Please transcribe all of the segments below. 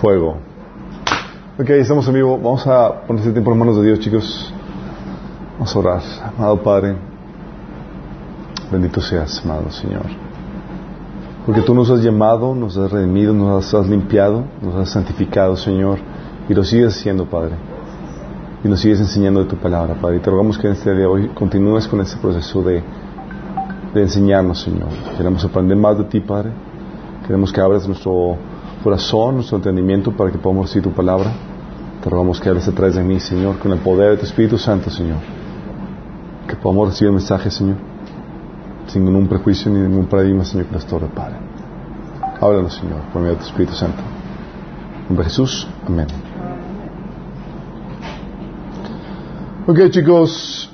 Fuego. Ok, estamos en vivo. Vamos a poner este tiempo en manos de Dios, chicos. Vamos a orar. Amado Padre, bendito seas, amado Señor. Porque tú nos has llamado, nos has redimido, nos has limpiado, nos has santificado, Señor. Y lo sigues haciendo, Padre. Y nos sigues enseñando de tu palabra, Padre. Y te rogamos que en este día de hoy continúes con este proceso de, de enseñarnos, Señor. Queremos aprender más de ti, Padre. Queremos que abras nuestro corazón, nuestro entendimiento para que podamos recibir tu palabra. Te rogamos que hables a través de mí, Señor, con el poder de tu Espíritu Santo, Señor. Que podamos recibir el mensaje, Señor, sin ningún prejuicio ni ningún paradigma, Señor, que nos Padre. Háblanos, Señor, por medio de tu Espíritu Santo. En nombre de Jesús, amén. Ok, chicos,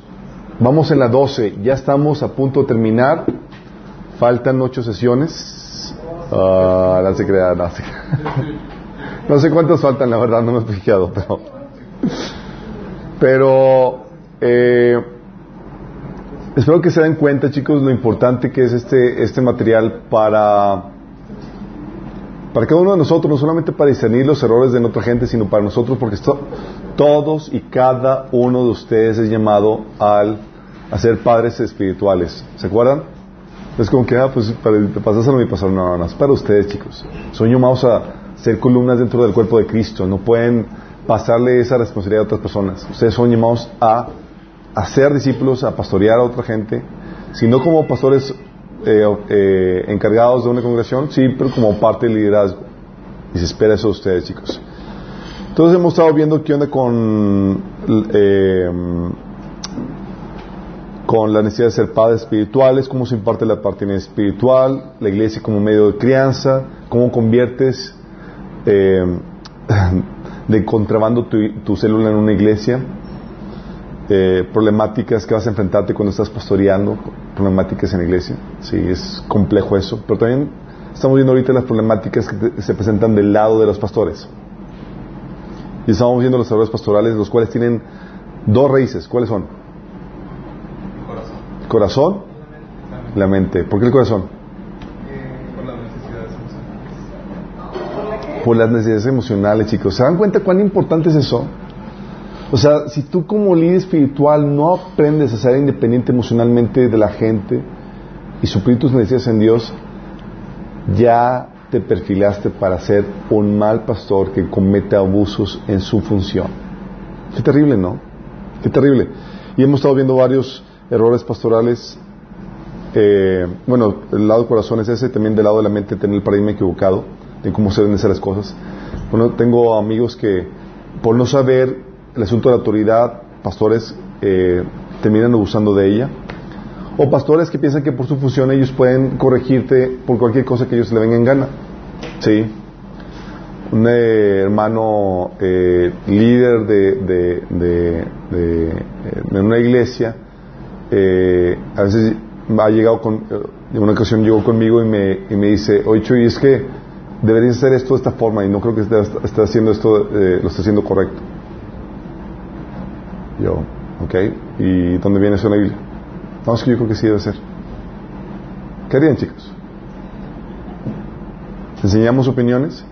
vamos en la 12. Ya estamos a punto de terminar. Faltan ocho sesiones. Ah, no sé cuántas faltan, la verdad, no me he fijado, pero. Pero. Eh, espero que se den cuenta, chicos, lo importante que es este, este material para. Para cada uno de nosotros, no solamente para discernir los errores de otra gente, sino para nosotros, porque esto, todos y cada uno de ustedes es llamado al, a ser padres espirituales. ¿Se acuerdan? Es como que, ah, pues, para, pasáselo a mi pastor. No, no, para ustedes, chicos. Son llamados a ser columnas dentro del cuerpo de Cristo. No pueden pasarle esa responsabilidad a otras personas. Ustedes son llamados a, a ser discípulos, a pastorear a otra gente, sino como pastores eh, eh, encargados de una congregación, sí, pero como parte del liderazgo. Y se espera eso de ustedes, chicos. Entonces hemos estado viendo qué onda con, eh, con la necesidad de ser padres espirituales, cómo se imparte la parte espiritual, la iglesia como medio de crianza, cómo conviertes eh, de contrabando tu, tu, célula en una iglesia, eh, problemáticas que vas a enfrentarte cuando estás pastoreando, problemáticas en la iglesia, sí, es complejo eso, pero también estamos viendo ahorita las problemáticas que se presentan del lado de los pastores. Y estamos viendo los errores pastorales, los cuales tienen dos raíces. ¿Cuáles son? Corazón. Corazón, la mente. ¿Por qué el corazón? por las necesidades emocionales. Por las necesidades emocionales, chicos. ¿Se dan cuenta cuán importante es eso? O sea, si tú como líder espiritual no aprendes a ser independiente emocionalmente de la gente y suplir tus necesidades en Dios, ya te perfilaste para ser un mal pastor que comete abusos en su función. Qué terrible, ¿no? Qué terrible. Y hemos estado viendo varios errores pastorales. Eh, bueno, el lado del corazón es ese, también del lado de la mente tener el paradigma equivocado de cómo se deben hacer las cosas. Bueno, tengo amigos que por no saber el asunto de la autoridad, pastores eh, terminan abusando de ella. O pastores que piensan que por su función ellos pueden corregirte por cualquier cosa que ellos le vengan en gana. Sí. Un eh, hermano eh, líder de, de, de, de, una iglesia, eh, a veces ha llegado con, en una ocasión llegó conmigo y me, y me dice, oye Chuy, es que deberías hacer esto de esta forma y no creo que esté, haciendo esto, lo esté haciendo correcto. Yo, ok, ¿y dónde viene eso en la Biblia? No, es que yo creo que sí debe ser. ¿Qué harían, chicos? ¿Enseñamos opiniones?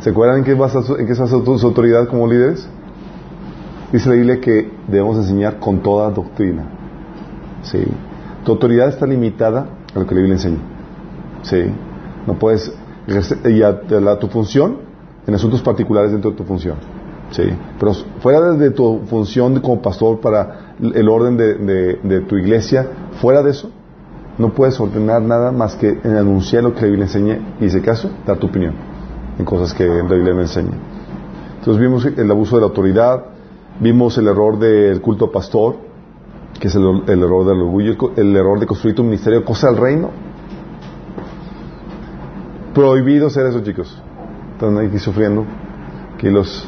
¿Se acuerdan en qué, basa, en qué basa su autoridad como líderes? Dice la Biblia que debemos enseñar con toda doctrina. ¿Sí? Tu autoridad está limitada a lo que la Biblia enseña. ¿Sí? No puedes... Y a, a tu función en asuntos particulares dentro de tu función. ¿Sí? Pero fuera de tu función como pastor para el orden de, de, tu iglesia, fuera de eso, no puedes ordenar nada más que en anunciar lo que la Biblia enseña y, en ese caso, dar tu opinión en cosas que la Biblia no enseña. Entonces vimos el abuso de la autoridad, vimos el error del culto pastor, que es el, error del orgullo, el error de construir tu ministerio, cosa del reino. Prohibido ser eso, chicos. Están aquí sufriendo. Aquí los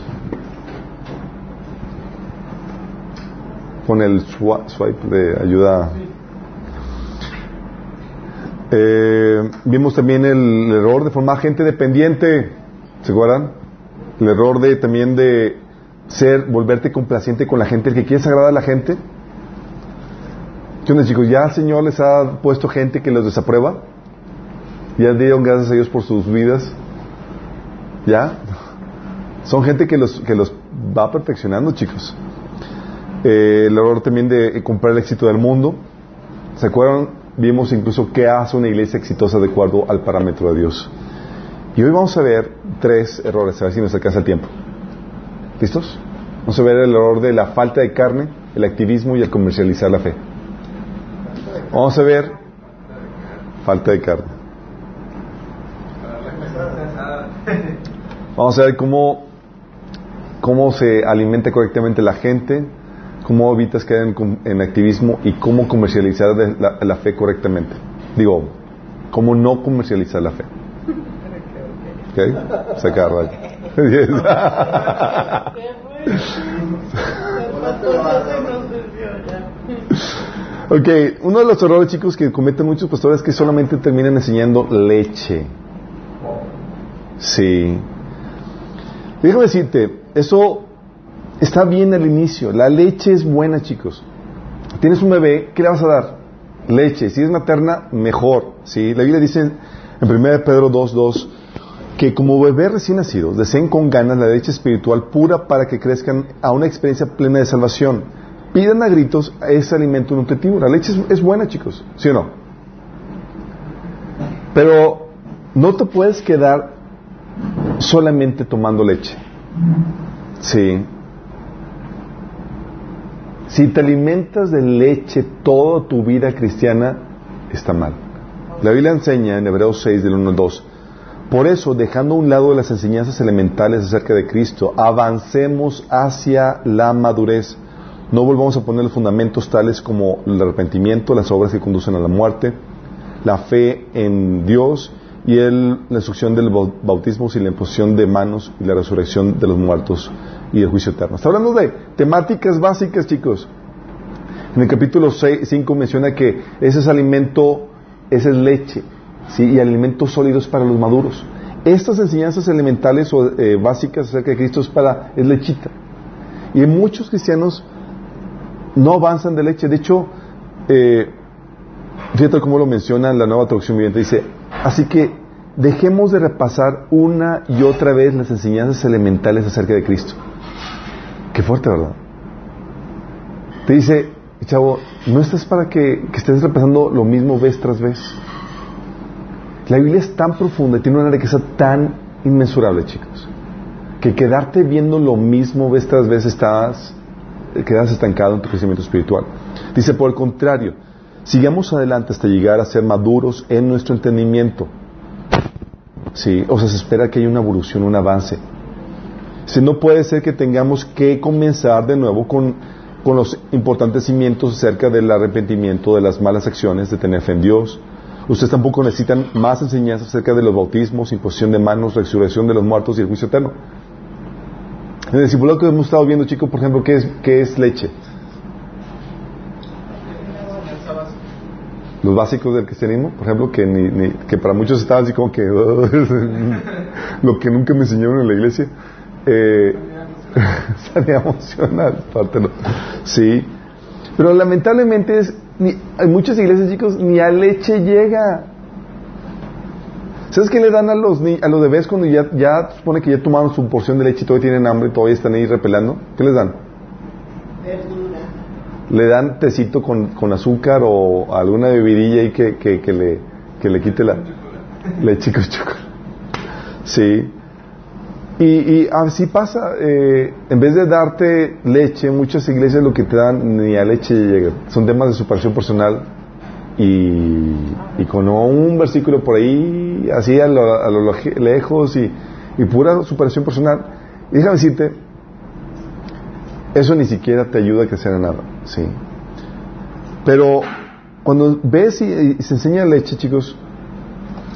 con el swipe de ayuda. Eh, vimos también el error de formar gente dependiente, ¿se acuerdan? El error de también de ser, volverte complaciente con la gente, el que quieres agradar a la gente. ¿Qué chicos? ¿Ya el Señor les ha puesto gente que los desaprueba? ¿Ya dieron gracias a Dios por sus vidas? ¿Ya? Son gente que los, que los va perfeccionando, chicos. Eh, el error también de comprar el éxito del mundo. ¿Se acuerdan? Vimos incluso qué hace una iglesia exitosa de acuerdo al parámetro de Dios. Y hoy vamos a ver tres errores, a ver si nos alcanza el tiempo. ¿Listos? Vamos a ver el error de la falta de carne, el activismo y el comercializar la fe. Vamos a ver falta de carne. Vamos a ver cómo, cómo se alimenta correctamente la gente, cómo evitas caer en, en activismo y cómo comercializar la, fe correctamente. Digo, cómo no comercializar la fe. ¿Ok? Se acaba. ok, uno de los errores, chicos, que cometen muchos pastores es que solamente terminan enseñando leche. Sí. Déjame decirte, eso está bien al inicio. La leche es buena, chicos. Tienes un bebé, ¿qué le vas a dar? Leche. Si es materna, mejor. ¿sí? La Biblia dice en 1 Pedro 2.2 que como bebés recién nacidos deseen con ganas la leche espiritual pura para que crezcan a una experiencia plena de salvación. Pidan a gritos ese alimento nutritivo. La leche es, es buena, chicos. ¿Sí o no? Pero no te puedes quedar solamente tomando leche. Sí. Si te alimentas de leche toda tu vida cristiana, está mal. La Biblia enseña en Hebreos 6, del 1 al 2, por eso, dejando a un lado las enseñanzas elementales acerca de Cristo, avancemos hacia la madurez. No volvamos a poner los fundamentos tales como el arrepentimiento, las obras que conducen a la muerte, la fe en Dios y el, la instrucción del bautismo y la imposición de manos y la resurrección de los muertos y el juicio eterno. Está hablando de temáticas básicas, chicos. En el capítulo 5 menciona que ese es alimento, esa es leche, ¿sí? y alimentos sólidos para los maduros. Estas enseñanzas elementales o eh, básicas acerca de Cristo es para, es lechita. Y muchos cristianos no avanzan de leche. De hecho, eh, fíjate cómo lo menciona la nueva traducción viviente. Dice, así que dejemos de repasar una y otra vez las enseñanzas elementales acerca de Cristo. Qué fuerte, ¿verdad? Te dice, chavo, no estás para que, que estés repasando lo mismo vez tras vez. La Biblia es tan profunda y tiene una riqueza tan inmensurable, chicos, que quedarte viendo lo mismo vez tras vez estás, quedas estancado en tu crecimiento espiritual. Dice, por el contrario, sigamos adelante hasta llegar a ser maduros en nuestro entendimiento. Sí, o sea, se espera que haya una evolución, un avance. Si no puede ser que tengamos que comenzar de nuevo con, con los importantes cimientos acerca del arrepentimiento, de las malas acciones, de tener fe en Dios, Ustedes tampoco necesitan más enseñanzas acerca de los bautismos, imposición de manos, resurrección de los muertos y el juicio eterno. En el discipulado que hemos estado viendo, chicos, por ejemplo, ¿qué es, qué es leche? Los básicos del cristianismo, por ejemplo, que, ni, que para muchos estaban así como que lo que nunca me enseñaron en la iglesia. Eh, sanidad emocional, parte Sí. Pero lamentablemente es, ni, hay muchas iglesias, chicos, ni a leche llega. ¿Sabes qué le dan a los, a los bebés cuando ya, ya supone que ya tomaron su porción de leche y todavía tienen hambre y todavía están ahí repelando? ¿Qué les dan? Le dan tecito con, con azúcar o alguna bebidilla ahí que, que, que, le, que le quite la leche con chocolate. Sí. Y, y así pasa, eh, en vez de darte leche, muchas iglesias lo que te dan ni a leche llega. Son temas de superación personal y, y con un versículo por ahí, así a lo, a lo lejos y, pura superación personal. Y déjame decirte, eso ni siquiera te ayuda a crecer en nada, sí. Pero cuando ves y, y se enseña leche, chicos,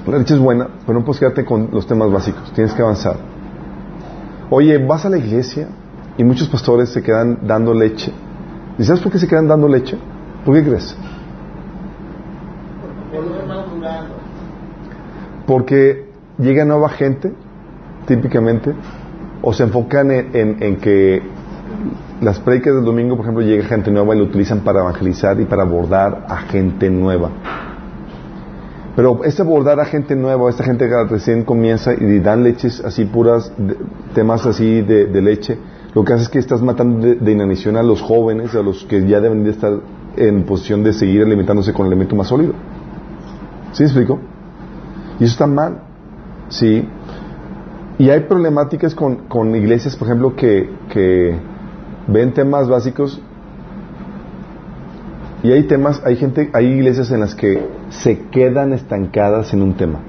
la leche es buena, pero no puedes quedarte con los temas básicos, tienes que avanzar. Oye, vas a la iglesia y muchos pastores se quedan dando leche. ¿Y sabes por qué se quedan dando leche? ¿Por qué crees? Porque llega nueva gente, típicamente, o se enfocan en, en, que las predicas del domingo, por ejemplo, llega gente nueva y lo utilizan para evangelizar y para abordar a gente nueva. Pero este abordar a gente nueva, esta gente que recién comienza y dan leches así puras, de- temas así de, de leche, lo que hace es que estás matando de, inanición a los jóvenes, a los que ya deben de estar en posición de seguir alimentándose con el alimento más sólido. ¿Sí me explico? Y eso está mal. Sí. Y hay problemáticas con, con iglesias, por ejemplo, que, que ven temas básicos y hay temas, hay gente, hay iglesias en las que se quedan estancadas en un tema.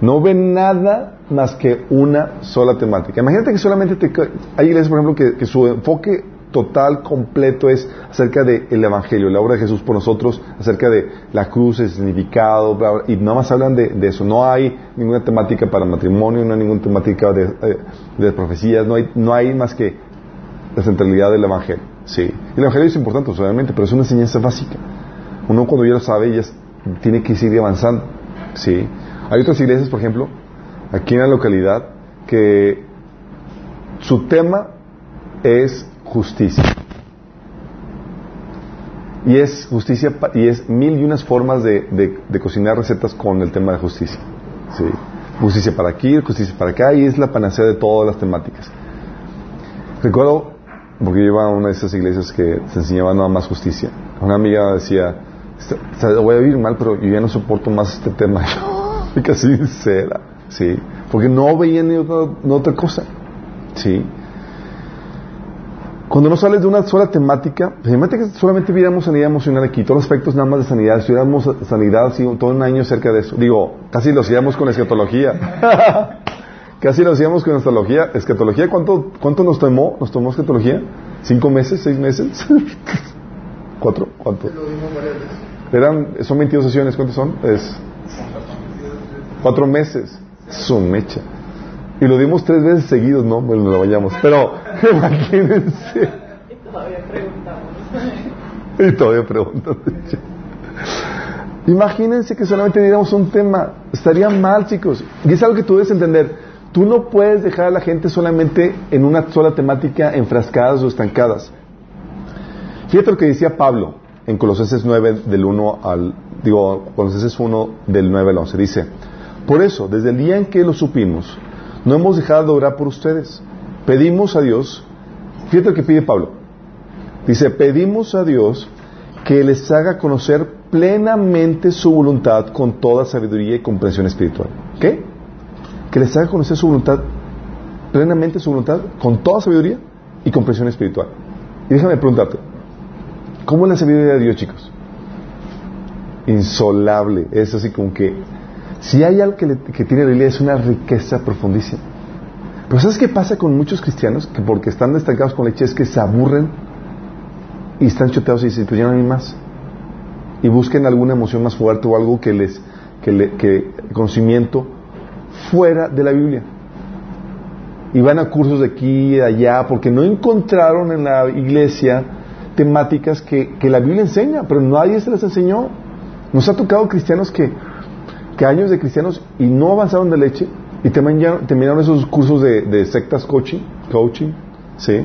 No ven nada más que una sola temática. Imagínate que solamente te, hay iglesias, por ejemplo, que, su enfoque total, completo es acerca del Evangelio, la obra de Jesús por nosotros, acerca de la cruz, el significado, bla, bla, y nada más hablan de, de eso. No hay ninguna temática para matrimonio, no hay ninguna temática de, eh, de profecías, no hay, no hay más que la centralidad del Evangelio. Sí. El Evangelio es importante, obviamente, pero es una enseñanza básica. Uno cuando ya lo sabe, ya tiene que seguir avanzando. Sí. Hay otras iglesias, por ejemplo, aquí en la localidad, que su tema es justicia. Y es justicia y es mil y unas formas de, de- de cocinar recetas con el tema de justicia. Sí. Justicia para aquí, justicia para acá, y es la panacea de todas las temáticas. Recuerdo, porque yo iba a una de esas iglesias que se enseñaba nada más justicia. Una amiga decía, "Está- está- voy a vivir mal, pero yo ya no soporto más este tema. Y casi sincera, sí. Porque no veía ni otra, ni otra cosa, sí. Cuando no sales de una sola temática, pues imagínate que solamente viéramos sanidad emocional aquí, todos los aspectos nada más de sanidad, estudiáramos sanidad así, todo un año cerca de eso. Digo, casi lo hacíamos con escatología. casi lo hacíamos con escatología. Escatología, ¿cuánto, ¿cuánto nos tomó? ¿Nos tomó escatología? ¿Cinco meses? ¿Seis meses? ¿Cuatro? ¿Cuánto? Lo vimos varias veces. Eran, son 22 sesiones, ¿cuántas son? Es cuatro meses. Su mecha. Y lo dimos tres veces seguidos, ¿no? Bueno, lo vayamos. Pero, imagínense. Y todavía preguntamos. Y todavía preguntan. Imagínense que solamente diéramos un tema. Estaría mal, chicos. Y es algo que tú debes entender. Tú no puedes dejar a la gente solamente en una sola temática, enfrascadas o estancadas. Fíjate lo que decía Pablo en Colosenses 9 del 1 al digo Colosenses 1 del 9 al 11 dice, "Por eso, desde el día en que lo supimos, no hemos dejado de orar por ustedes. Pedimos a Dios, fíjate lo que pide Pablo. Dice, "Pedimos a Dios que les haga conocer plenamente su voluntad con toda sabiduría y comprensión espiritual." ¿Qué? Que les haga conocer su voluntad plenamente su voluntad con toda sabiduría y comprensión espiritual. Y déjame preguntarte, ¿Cómo es la sabiduría de Dios, chicos? Insolable. Es así como que, si hay algo que, le- que tiene la Biblia, es una riqueza profundísima. Pero ¿sabes qué pasa con muchos cristianos? Que porque están estancados con leche es que se aburren y están choteados y dicen, pues ya no hay más. Y busquen alguna emoción más fuerte o algo que les, que, que conocimiento fuera de la Biblia. Y van a cursos de aquí y de allá porque no encontraron en la iglesia temáticas que, que la Biblia enseña, pero nadie se las enseñó. Nos ha tocado cristianos que, que años de cristianos y no avanzaron de leche y terminaron, esos cursos de, sectas coaching, coaching, ¿sí?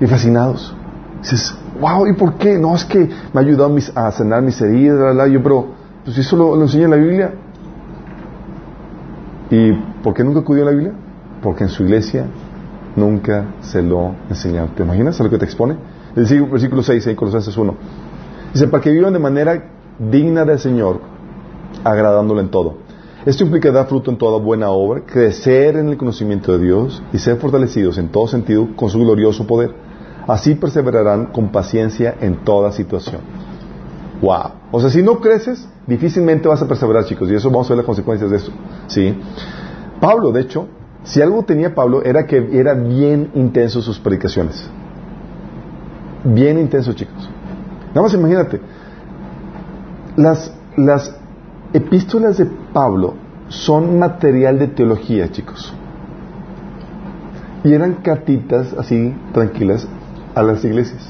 Y fascinados. Dices, wow, ¿y por qué? No, es que me ha ayudado mis- a sanar mis heridas, bla, bla. yo, pero, pues eso lo, enseña en la Biblia. ¿Y por qué nunca acudió a la Biblia? Porque en su iglesia nunca se lo enseñaron. ¿Te imaginas a lo que te expone? Versículo 6, en Colosenses 1. Dice, para que vivan de manera digna del Señor, agradándole en todo. Esto implica dar fruto en toda buena obra, crecer en el conocimiento de Dios y ser fortalecidos en todo sentido con su glorioso poder. Así perseverarán con paciencia en toda situación. Wow. O sea, si no creces, difícilmente vas a perseverar, chicos, y eso vamos a ver las consecuencias de eso. ¿Sí? Pablo, de hecho, si algo tenía Pablo era que era bien intenso sus predicaciones. Bien intenso, chicos. Nada más imagínate. Las, las epístolas de Pablo son material de teología, chicos. Y eran cartitas así, tranquilas, a las iglesias.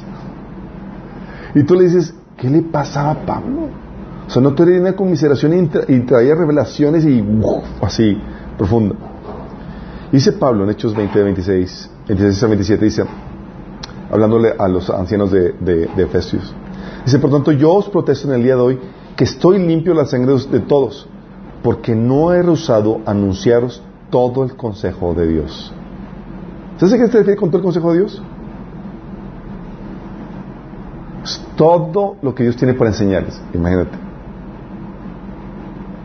Y tú le dices, ¿qué le pasaba a Pablo? O sea, no tenía una conmiseración y, tra- y traía revelaciones y ¡uf! así, profunda. Dice Pablo en Hechos 20, 26, 26 a 27, dice, hablándole a los ancianos de, de, Efesios, dice, por tanto, yo os protesto en el día de hoy que estoy limpio de la sangre de todos, porque no he rehusado anunciaros todo el consejo de Dios. ¿Sabes a qué se refiere con todo el consejo de Dios? Todo lo que Dios tiene para enseñarles, imagínate.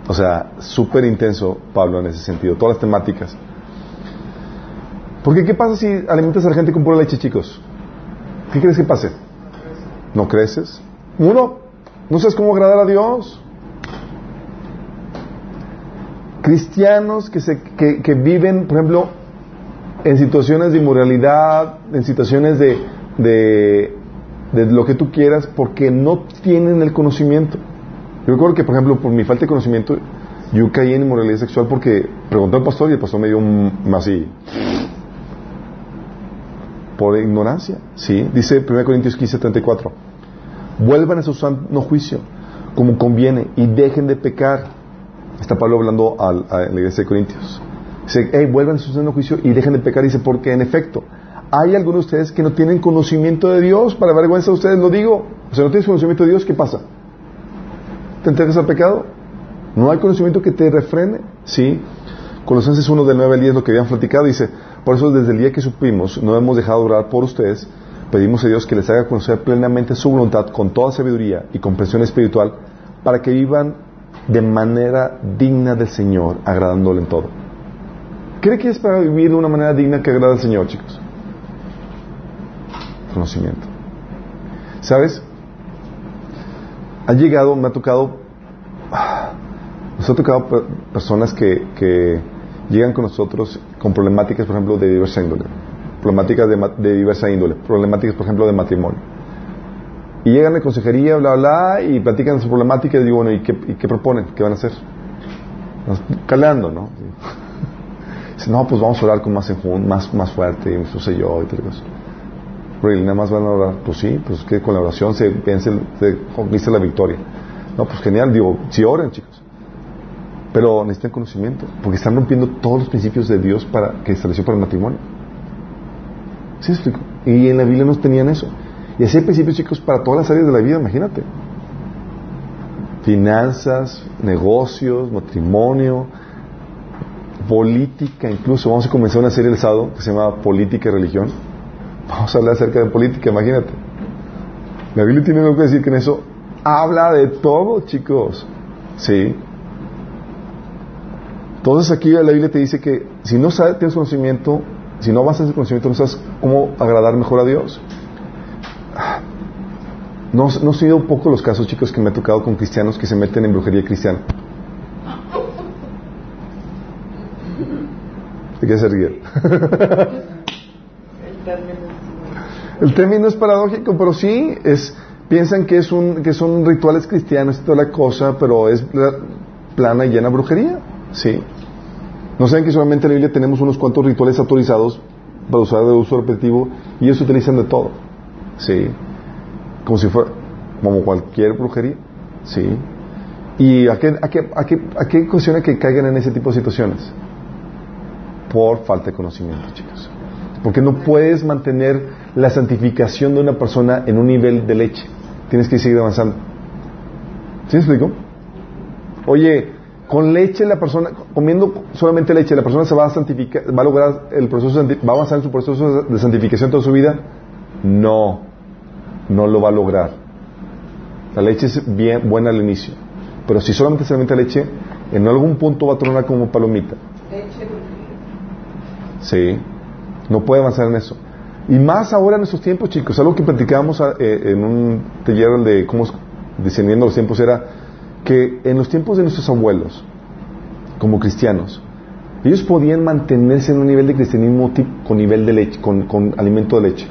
O sea, súper intenso Pablo en ese sentido, todas las temáticas. Porque ¿qué pasa si alimentas a la gente con pura leche, chicos? ¿Qué crees que pase? ¿No creces? Uno, no sabes cómo agradar a Dios. Cristianos que, se, que, que viven, por ejemplo, en situaciones de inmoralidad, en situaciones de, de, lo que tú quieras, porque no tienen el conocimiento. Yo recuerdo que, por ejemplo, por mi falta de conocimiento, yo caí en inmoralidad sexual porque pregunté al pastor y el pastor me dio un así. Por ignorancia, ¿sí? Dice 1 Corintios 15, 34. Vuelvan a su sano juicio, como conviene, y dejen de pecar. Está Pablo hablando a, la iglesia de Corintios. Dice, hey, vuelvan a su sano juicio y dejen de pecar. Dice, porque en efecto, hay algunos de ustedes que no tienen conocimiento de Dios. Para vergüenza de ustedes lo digo. O sea, no tienes conocimiento de Dios, ¿qué pasa? ¿Te entregas al pecado? ¿No hay conocimiento que te refrene? Sí. Colosenses 1 del 9 al 10 lo que habían platicado dice, por eso desde el día que supimos no hemos dejado de orar por ustedes, pedimos a Dios que les haga conocer plenamente su voluntad con toda sabiduría y comprensión espiritual para que vivan de manera digna del Señor, agradándole en todo. ¿Cree que es para vivir de una manera digna que agrada al Señor, chicos? Conocimiento. ¿Sabes? Ha llegado, me ha tocado, nos ha tocado per- personas que, que llegan con nosotros con problemáticas, por ejemplo, de diversa índole, problemáticas de, de diversa índole, problemáticas, por ejemplo, de matrimonio. Y llegan a consejería, bla, bla, y platican su problemática y digo, bueno, ¿y qué, qué proponen? ¿Qué van a hacer? Calando, ¿no? Dice, no, pues vamos a orar con más enjun, más, más fuerte, y eso sé yo, y tal cosa. Really, nada más van a orar. Pues sí, pues que con la oración se, vence se conquista la victoria. No, pues genial, digo, sí oren, chicos. Pero necesitan conocimiento, porque están rompiendo todos los principios de Dios para que estableció para el matrimonio. ¿Sí? Y en la Biblia no tenían eso. Y así hay principios, chicos, para todas las áreas de la vida, imagínate. Finanzas, negocios, matrimonio, política, incluso. Vamos a comenzar una serie el sábado que se llama Política y Religión. Vamos a hablar acerca de política, imagínate. La Biblia tiene algo que decir que en eso habla de todo, chicos. Sí. Entonces aquí la Biblia te dice que si no sabes, tienes conocimiento, si no avanzas en conocimiento, no sabes cómo agradar mejor a Dios. No, no han sido pocos los casos, chicos, que me ha tocado con cristianos que se meten en brujería cristiana. ¿De qué se ríe? El término es paradójico, pero sí, es, piensan que, es un, que son rituales cristianos y toda la cosa, pero es la- plana y llena brujería. Sí. No saben que solamente en la Biblia tenemos unos cuantos rituales autorizados para usar de uso repetitivo y ellos utilizan de todo. Sí. Como si fuera, como cualquier brujería. Sí. ¿Y a qué, a qué, a qué, a qué ocasiona que caigan en ese tipo de situaciones? Por falta de conocimiento, chicos. Porque no puedes mantener la santificación de una persona en un nivel de leche. Tienes que seguir avanzando. ¿Sí me explico? Oye, con leche la persona, comiendo solamente leche, la persona se va a santificar, va a lograr el proceso, va a avanzar en su proceso de santificación toda su vida. No, no lo va a lograr. La leche es bien buena al inicio, pero si solamente se alimenta leche, en algún punto va a tronar como palomita. Sí, no puede avanzar en eso. Y más ahora en estos tiempos, chicos, algo que platicábamos eh, en un taller de cómo discerniendo los tiempos era que en los tiempos de nuestros abuelos, como cristianos, ellos podían mantenerse en un nivel de cristianismo con nivel de leche, con, alimento de leche.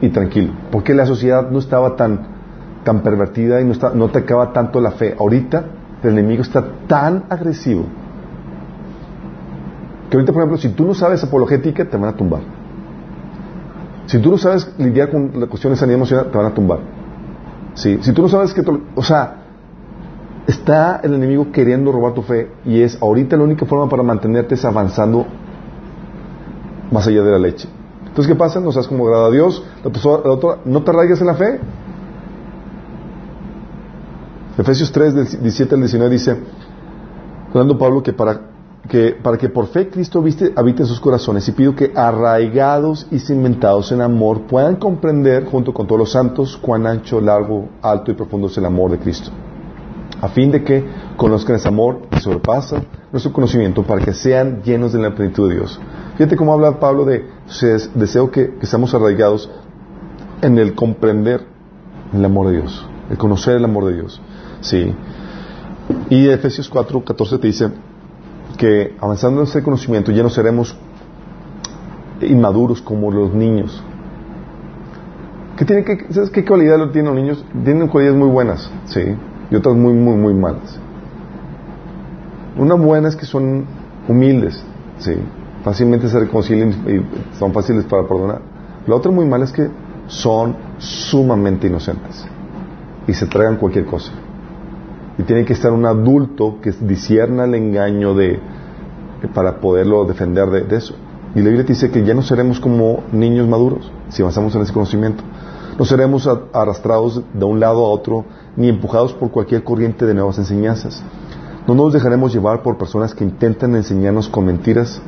Y tranquilo, porque la sociedad no estaba tan, tan pervertida y no, está, no atacaba tanto la fe. Ahorita el enemigo está tan agresivo que ahorita, por ejemplo, si tú no sabes apologética, te van a tumbar. Si tú no sabes lidiar con la cuestión de sanidad emocional, te van a tumbar. Sí. Si tú no sabes que... o sea, está el enemigo queriendo robar tu fe y es ahorita la única forma para mantenerte es avanzando más allá de la leche. Entonces, ¿qué pasa? No seas como agrada a Dios. La persona- la otra, no te arraigas en la fe. Efesios 3, del 17 al 19 dice, hablando Pablo, que para que, para que por fe Cristo viste, habite en sus corazones y pido que arraigados y cimentados en amor puedan comprender junto con todos los santos cuán ancho, largo, alto y profundo es el amor de Cristo a fin de que conozcan ese amor que sobrepasa nuestro conocimiento para que sean llenos de la plenitud de Dios. Fíjate cómo habla Pablo de se- deseo que, que seamos arraigados en el comprender el amor de Dios, el conocer el amor de Dios. Sí. Y Efesios 4, 14 te dice que avanzando en ese conocimiento ya no seremos inmaduros como los niños. ¿Qué tiene ¿Sabes qué cualidad tienen los niños? Tienen cualidades muy buenas, sí, y otras muy, muy, muy malas. Una buena es que son humildes, sí, fácilmente se reconcilian y son fáciles para perdonar. La otra muy mala es que son sumamente inocentes y se tragan cualquier cosa. Y tiene que estar un adulto que discierna el engaño de, para poderlo defender de, eso. Y la Biblia dice que ya no seremos como niños maduros si avanzamos en ese conocimiento. No seremos arrastrados de un lado a otro ni empujados por cualquier corriente de nuevas enseñanzas. No nos dejaremos llevar por personas que intentan enseñarnos con mentiras,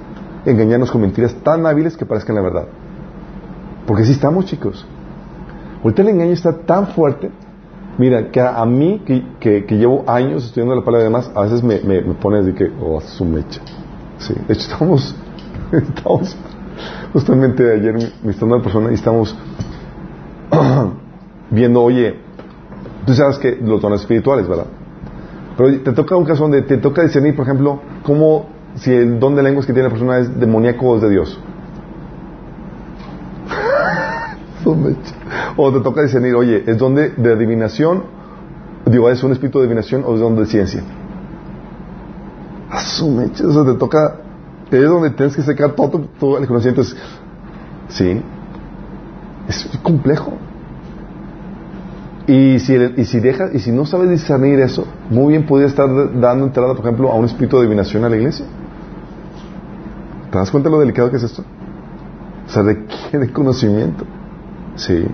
engañarnos con mentiras tan hábiles que parezcan la verdad. Porque así estamos, chicos. Ahorita el engaño está tan fuerte. Mira, que a, mí, que, que- llevo años estudiando la palabra de demás, a veces me, me, me pone de que, oh, su mecha. Sí, de hecho estamos, estamos justamente ayer visitando a una persona y estamos viendo, oye, tú sabes que los dones espirituales, ¿verdad? Pero te toca un caso donde te toca discernir, por ejemplo, cómo si el don de lenguas que tiene la persona es demoníaco o es de Dios. o te toca discernir, oye, ¿es don de, adivinación? Digo, ¿es un espíritu de adivinación o es don de ciencia? A su mecha, o sea, te toca, es donde tienes que sacar todo, todo el conocimiento. Sí, es complejo. Y si, y si dejas, y si no sabes discernir eso, muy bien podría estar dando entrada, por ejemplo, a un espíritu de adivinación a la iglesia. ¿Te das cuenta de lo delicado que es esto? O sea, requiere conocimiento. Sí.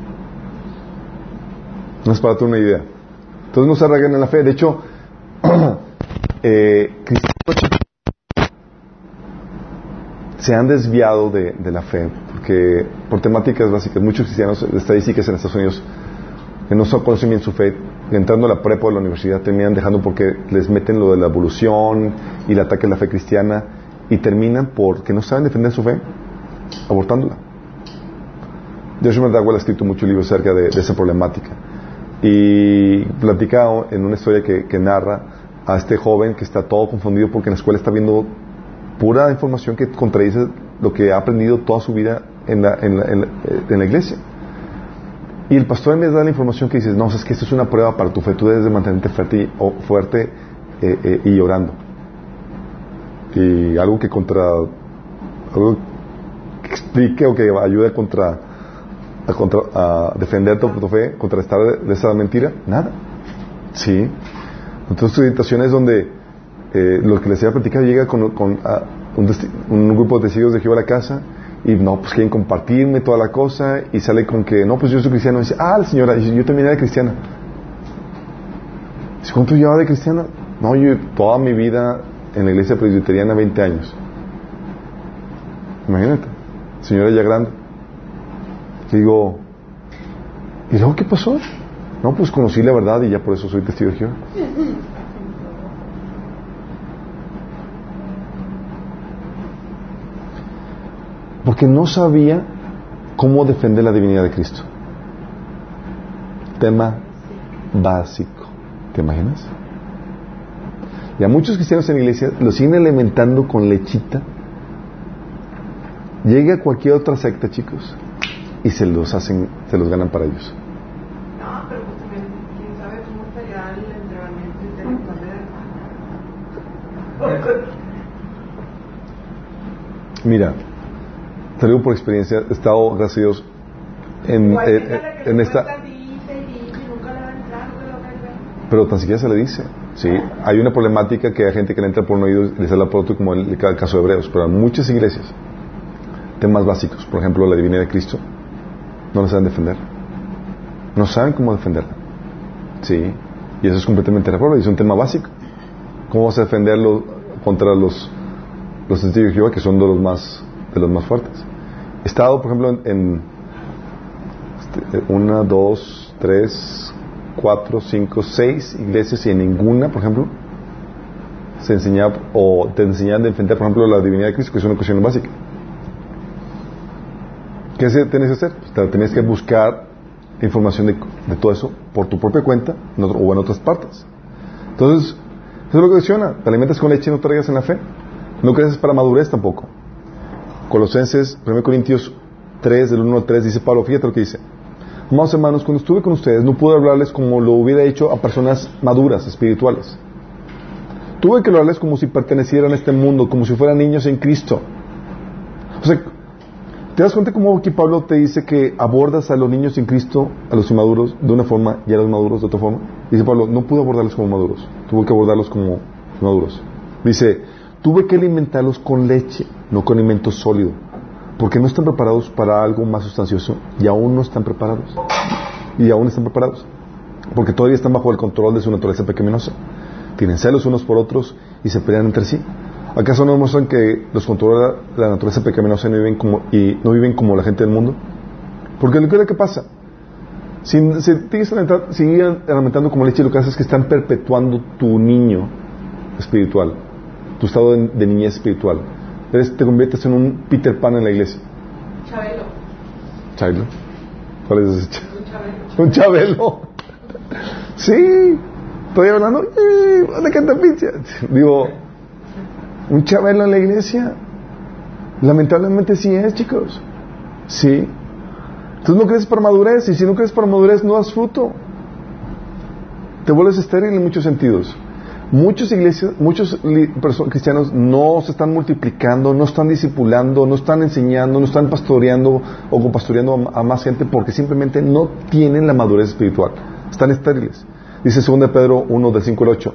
No es para darte una idea. Entonces no se arraigan en la fe. De hecho, eh, cristianos se han desviado de, de la fe porque por temáticas básicas, muchos cristianos, estadísticas en Estados Unidos, que no son- conocen bien su fe, entrando a la prepa o a la universidad, terminan dejando porque les meten lo de la evolución y el ataque a la fe cristiana y terminan porque no saben defender su fe, abortándola. Joshua McDowell ha escrito muchos libros acerca de, de esa problemática y platica en una historia que, que narra a este joven que está todo confundido porque en la escuela está viendo pura información que contradice lo que ha aprendido toda su vida en la, en la- en la- en la iglesia. Y el pastor de dar la información que dices, no, es que esto es una prueba para tu fe, tú debes de mantenerte fuerte y, o- fuerte, eh, eh, y orando. Y algo que contra, algo que explique o que ayude contra, a, contra, a defender tu, tu fe, contrastar de, esa mentira, nada. Sí. Entonces tu situación es donde eh, que les había platicado llega con, un, un grupo de testigos de Jehová a la casa y no, pues quieren compartirme toda la cosa y sale con que, no, pues yo soy cristiano. Y dice, ah, la señora, yo también era cristiana. Dice, ¿cuánto llevaba de cristiana? No, yo toda mi vida en la iglesia presbiteriana 20 años. Imagínate, señora ya grande. Digo, ¿y luego qué pasó? No, pues conocí la verdad y ya por eso soy testigo de Jehová. Porque no sabía cómo defender la divinidad de Cristo. Tema básico. ¿Te imaginas? Y a muchos cristianos en la iglesia los siguen alimentando con lechita. Llega cualquier otra secta, chicos, y se los hacen, se los ganan para ellos. No, pero pues también, quién sabe cómo estaría el entrenamiento intelectual de Mira, te digo por experiencia, he estado, gracias a Dios, en, eh, eh, en esta... Pero tan siquiera se le dice. Sí, hay una problemática que hay gente que le entra por un oído y le sale por otro, como el, el caso de Hebreos, pero en muchas iglesias temas básicos, por ejemplo, la divinidad de Cristo, no la saben defender. No saben cómo defenderla. Sí, y eso es completamente error, es un tema básico. ¿Cómo vas a defenderlo contra los, los testigos de Jehová, que son de los más, de los más fuertes? He estado, por ejemplo, en, en este, una, dos, tres, cuatro, cinco, seis iglesias y en ninguna, por ejemplo, se enseñaba o te enseñan a defender, por ejemplo, la divinidad de Cristo, que es una cuestión básica. ¿Qué tienes que hacer? Pues, que buscar información de, de todo eso por tu propia cuenta en o en otras partes. Entonces, eso es lo que menciona. Te alimentas con leche y no te traigas en la fe. No creces para madurez tampoco. Colosenses, 1 Corintios 3, del 1 al 3, dice Pablo, fíjate lo que dice. Amados hermanos, cuando estuve con ustedes no pude hablarles como lo hubiera hecho a personas maduras, espirituales. Tuve que hablarles como si pertenecieran a este mundo, como si fueran niños en Cristo. O sea, ¿te das cuenta cómo aquí Pablo te dice que abordas a los niños en Cristo, a los inmaduros, de una forma y a los maduros de otra forma? Dice Pablo, no pude abordarlos como maduros, tuve que abordarlos como maduros. Dice, tuve que alimentarlos con leche, no con alimento sólido, porque no están preparados para algo más sustancioso y aún no están preparados. Y aún están preparados, porque todavía están bajo el control de su naturaleza pecaminosa. Tienen celos unos por otros y se pelean entre sí. ¿Acaso no muestran que los controla la naturaleza pecaminosa y no viven como, y no viven como la gente del mundo? Porque lo que es que pasa, si, siguen alimentando como leche, lo que hace es que están perpetuando tu niño espiritual, tu estado de, de niñez espiritual. Eres- te conviertes en un Peter Pan en la iglesia. Chabelo. Chabelo. ¿Cuál es ese? Un chabelo. Un Chabelo. Sí. Estoy hablando. eh, ¿Dónde canta pizza? Digo, un Chabelo en la iglesia. Lamentablemente sí es, chicos. Sí. Entonces no crees para madurez. Y si no crees para madurez, no das fruto. Te vuelves estéril en muchos sentidos. Muchas iglesias, muchos cristianos no se están multiplicando, no están discipulando, no están enseñando, no están pastoreando o pastoreando a, más gente porque simplemente no tienen la madurez espiritual. Están estériles. Dice 2 Pedro 1 del 5 al 8.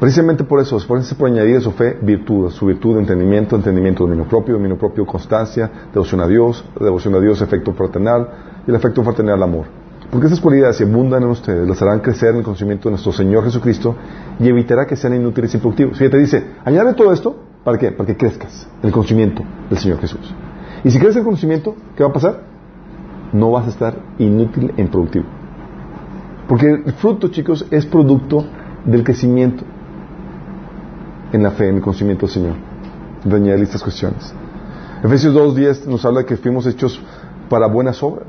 Precisamente por eso, esfuércense por añadir a su fe virtud, su virtud entendimiento, entendimiento dominio propio, dominio propio constancia, devoción a Dios, devoción a Dios efecto fraternal y el efecto fraternal amor. Porque esas cualidades, si abundan en ustedes, las harán crecer en el conocimiento de nuestro Señor Jesucristo y evitará que sean inútiles y improductivos. Fíjate, dice, añade todo esto, ¿para qué? Para que crezcas en el conocimiento del Señor Jesús. Y si creces en el conocimiento, ¿qué va a pasar? No vas a estar inútil e improductivo. Porque el fruto, chicos, es producto del crecimiento en la fe, en el conocimiento del Señor. De estas cuestiones. Efesios 2.10 nos habla de que fuimos hechos para buenas obras.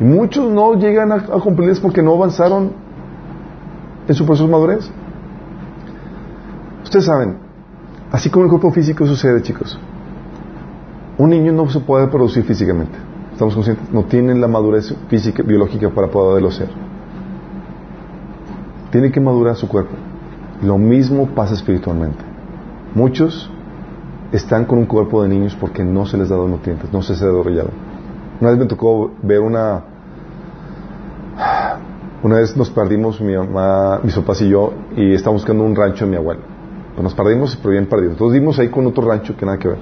Y muchos no llegan a, a cumplirlas porque no avanzaron en su proceso de madurez. Ustedes saben, así como el cuerpo físico sucede, chicos. Un niño no se puede producir físicamente. ¿Estamos conscientes? No tienen la madurez física, biológica para poderlo ser. Tiene que madurar su cuerpo. Lo mismo pasa espiritualmente. Muchos están con un cuerpo de niños porque no se les ha dado nutrientes, no se les ha desarrollado. Una vez me tocó ver una... Una vez nos perdimos, mi mamá, mis papás y yo, y estábamos buscando un rancho de mi abuelo. Pues nos perdimos, pero bien perdidos. Entonces dimos ahí con otro rancho que nada que ver.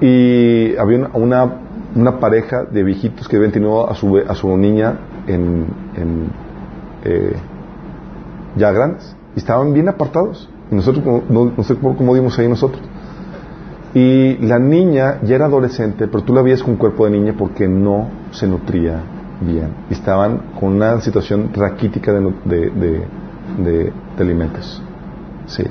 Y había una, una, pareja de viejitos que habían tenido a su, a su niña en, en, eh, ya grandes. Y estaban bien apartados. Y nosotros, no, no sé cómo dimos ahí nosotros. Y la niña ya era adolescente, pero tú la veías con cuerpo de niña porque no se nutría bien. Estaban con una situación raquítica de, de, de- de- de alimentos. Sí.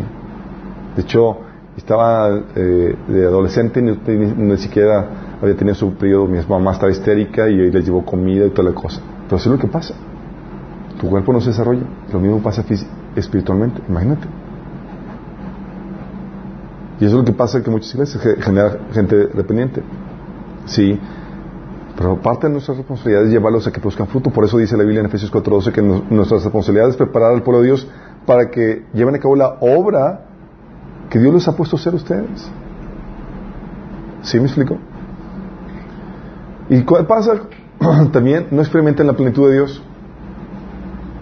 De hecho, estaba eh, de adolescente ni, ni- ni siquiera había tenido su periodo. Mi mamá estaba histérica y les llevó comida y toda la cosa. Pero eso es lo que pasa. Tu cuerpo no se desarrolla. Lo mismo pasa espiritualmente. Imagínate. Y eso es lo que pasa que muchas iglesias ge- genera gente dependiente. Sí. Pero parte de nuestras responsabilidades es llevarlos a que produzcan fruto. Por eso dice la Biblia en Efesios 4.12 que nu- nuestra responsabilidad es preparar al pueblo de Dios para que lleven a cabo la obra que Dios les ha puesto a hacer a ustedes. ¿Sí me explico? ¿Y cuál pasa? También no experimenten la plenitud de Dios.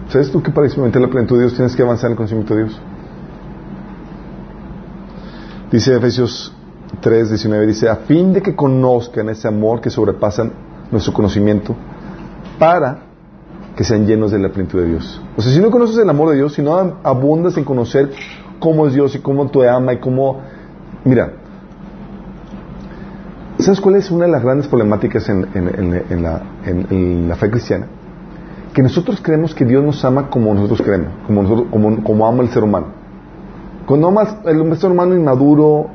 ¿Sabes tú que para experimentar la plenitud de Dios tienes que avanzar en el conocimiento de Dios? Dice Efesios 3.19 dice, a fin de que conozcan ese amor que sobrepasa nuestro conocimiento, para que sean llenos de la plenitud de Dios. O sea, si no conoces el amor de Dios, si no abundas en conocer cómo es Dios y cómo te ama y cómo... Mira, ¿sabes cuál es una de las grandes problemáticas en, la, la fe cristiana? Que nosotros creemos que Dios nos ama como nosotros creemos, como, nosotros, como, como ama el ser humano. Cuando amas el ser humano inmaduro,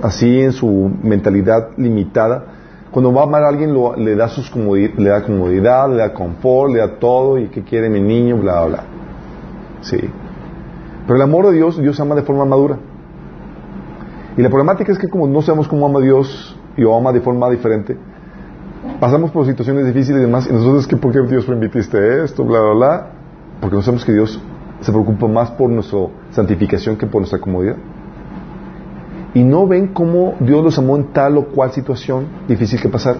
así en su mentalidad limitada, cuando va a amar a alguien le, da sus le da comodidad, le da confort, le da todo, y qué quiere mi niño, bla, bla, bla. Sí. Pero el amor de Dios, Dios ama de forma madura. Y la problemática es que como no sabemos cómo ama Dios y o ama de forma diferente, pasamos por situaciones difíciles y demás, y nosotros, ¿por qué Dios permitiste esto? Bla, bla, bla. Porque no sabemos que Dios se preocupa más por nuestra santificación que por nuestra comodidad. Y no ven cómo Dios los amó en tal o cual situación difícil que pasar.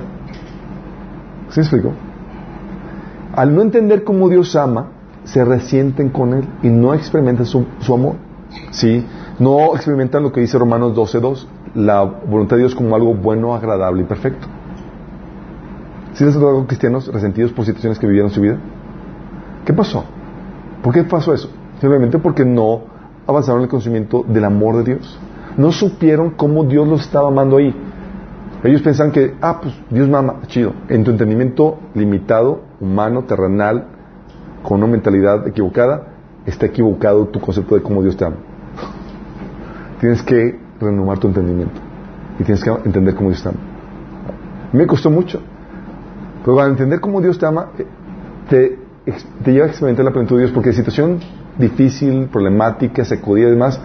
¿Sí me explico? Al no entender cómo Dios ama, se resienten con Él y no experimentan su, amor. ¿Sí? No experimentan lo que dice Romanos 12.2, la voluntad de Dios como algo bueno, agradable y perfecto. ¿Sí les dado cristianos resentidos por situaciones que vivieron su vida? ¿Qué pasó? ¿Por qué pasó eso? Simplemente porque no avanzaron en el conocimiento del amor de Dios. No supieron cómo Dios los estaba amando ahí. Ellos pensaban que, ah, pues Dios me ama, chido. En tu entendimiento limitado, humano, terrenal, con una mentalidad equivocada, está equivocado tu concepto de cómo Dios te ama. tienes que renovar tu entendimiento y tienes que entender cómo Dios te ama. Me costó mucho. Pero para entender cómo Dios te ama, eh, te te lleva a experimentar la plenitud de Dios porque situación difícil, problemática, sacudida y demás,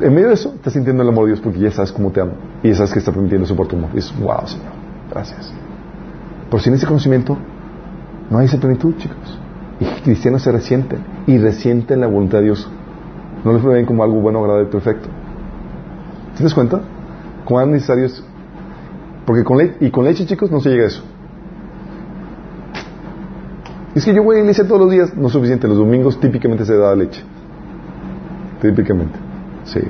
en medio de eso estás sintiendo el amor de Dios porque ya sabes cómo te amo y ya sabes que está permitiendo eso tu amor. Y es, wow, Señor, gracias. Pero sin ese conocimiento no hay esa plenitud, chicos. Y cristianos se resienten y resienten la voluntad de Dios. No les ven como algo bueno, agradable y perfecto. ¿Te das cuenta? Cuán necesario es. Porque con y con leche, chicos, no se llega a eso. Es que yo voy a iglesia todos los días, no es suficiente. Los domingos típicamente se da leche. Típicamente. Sí.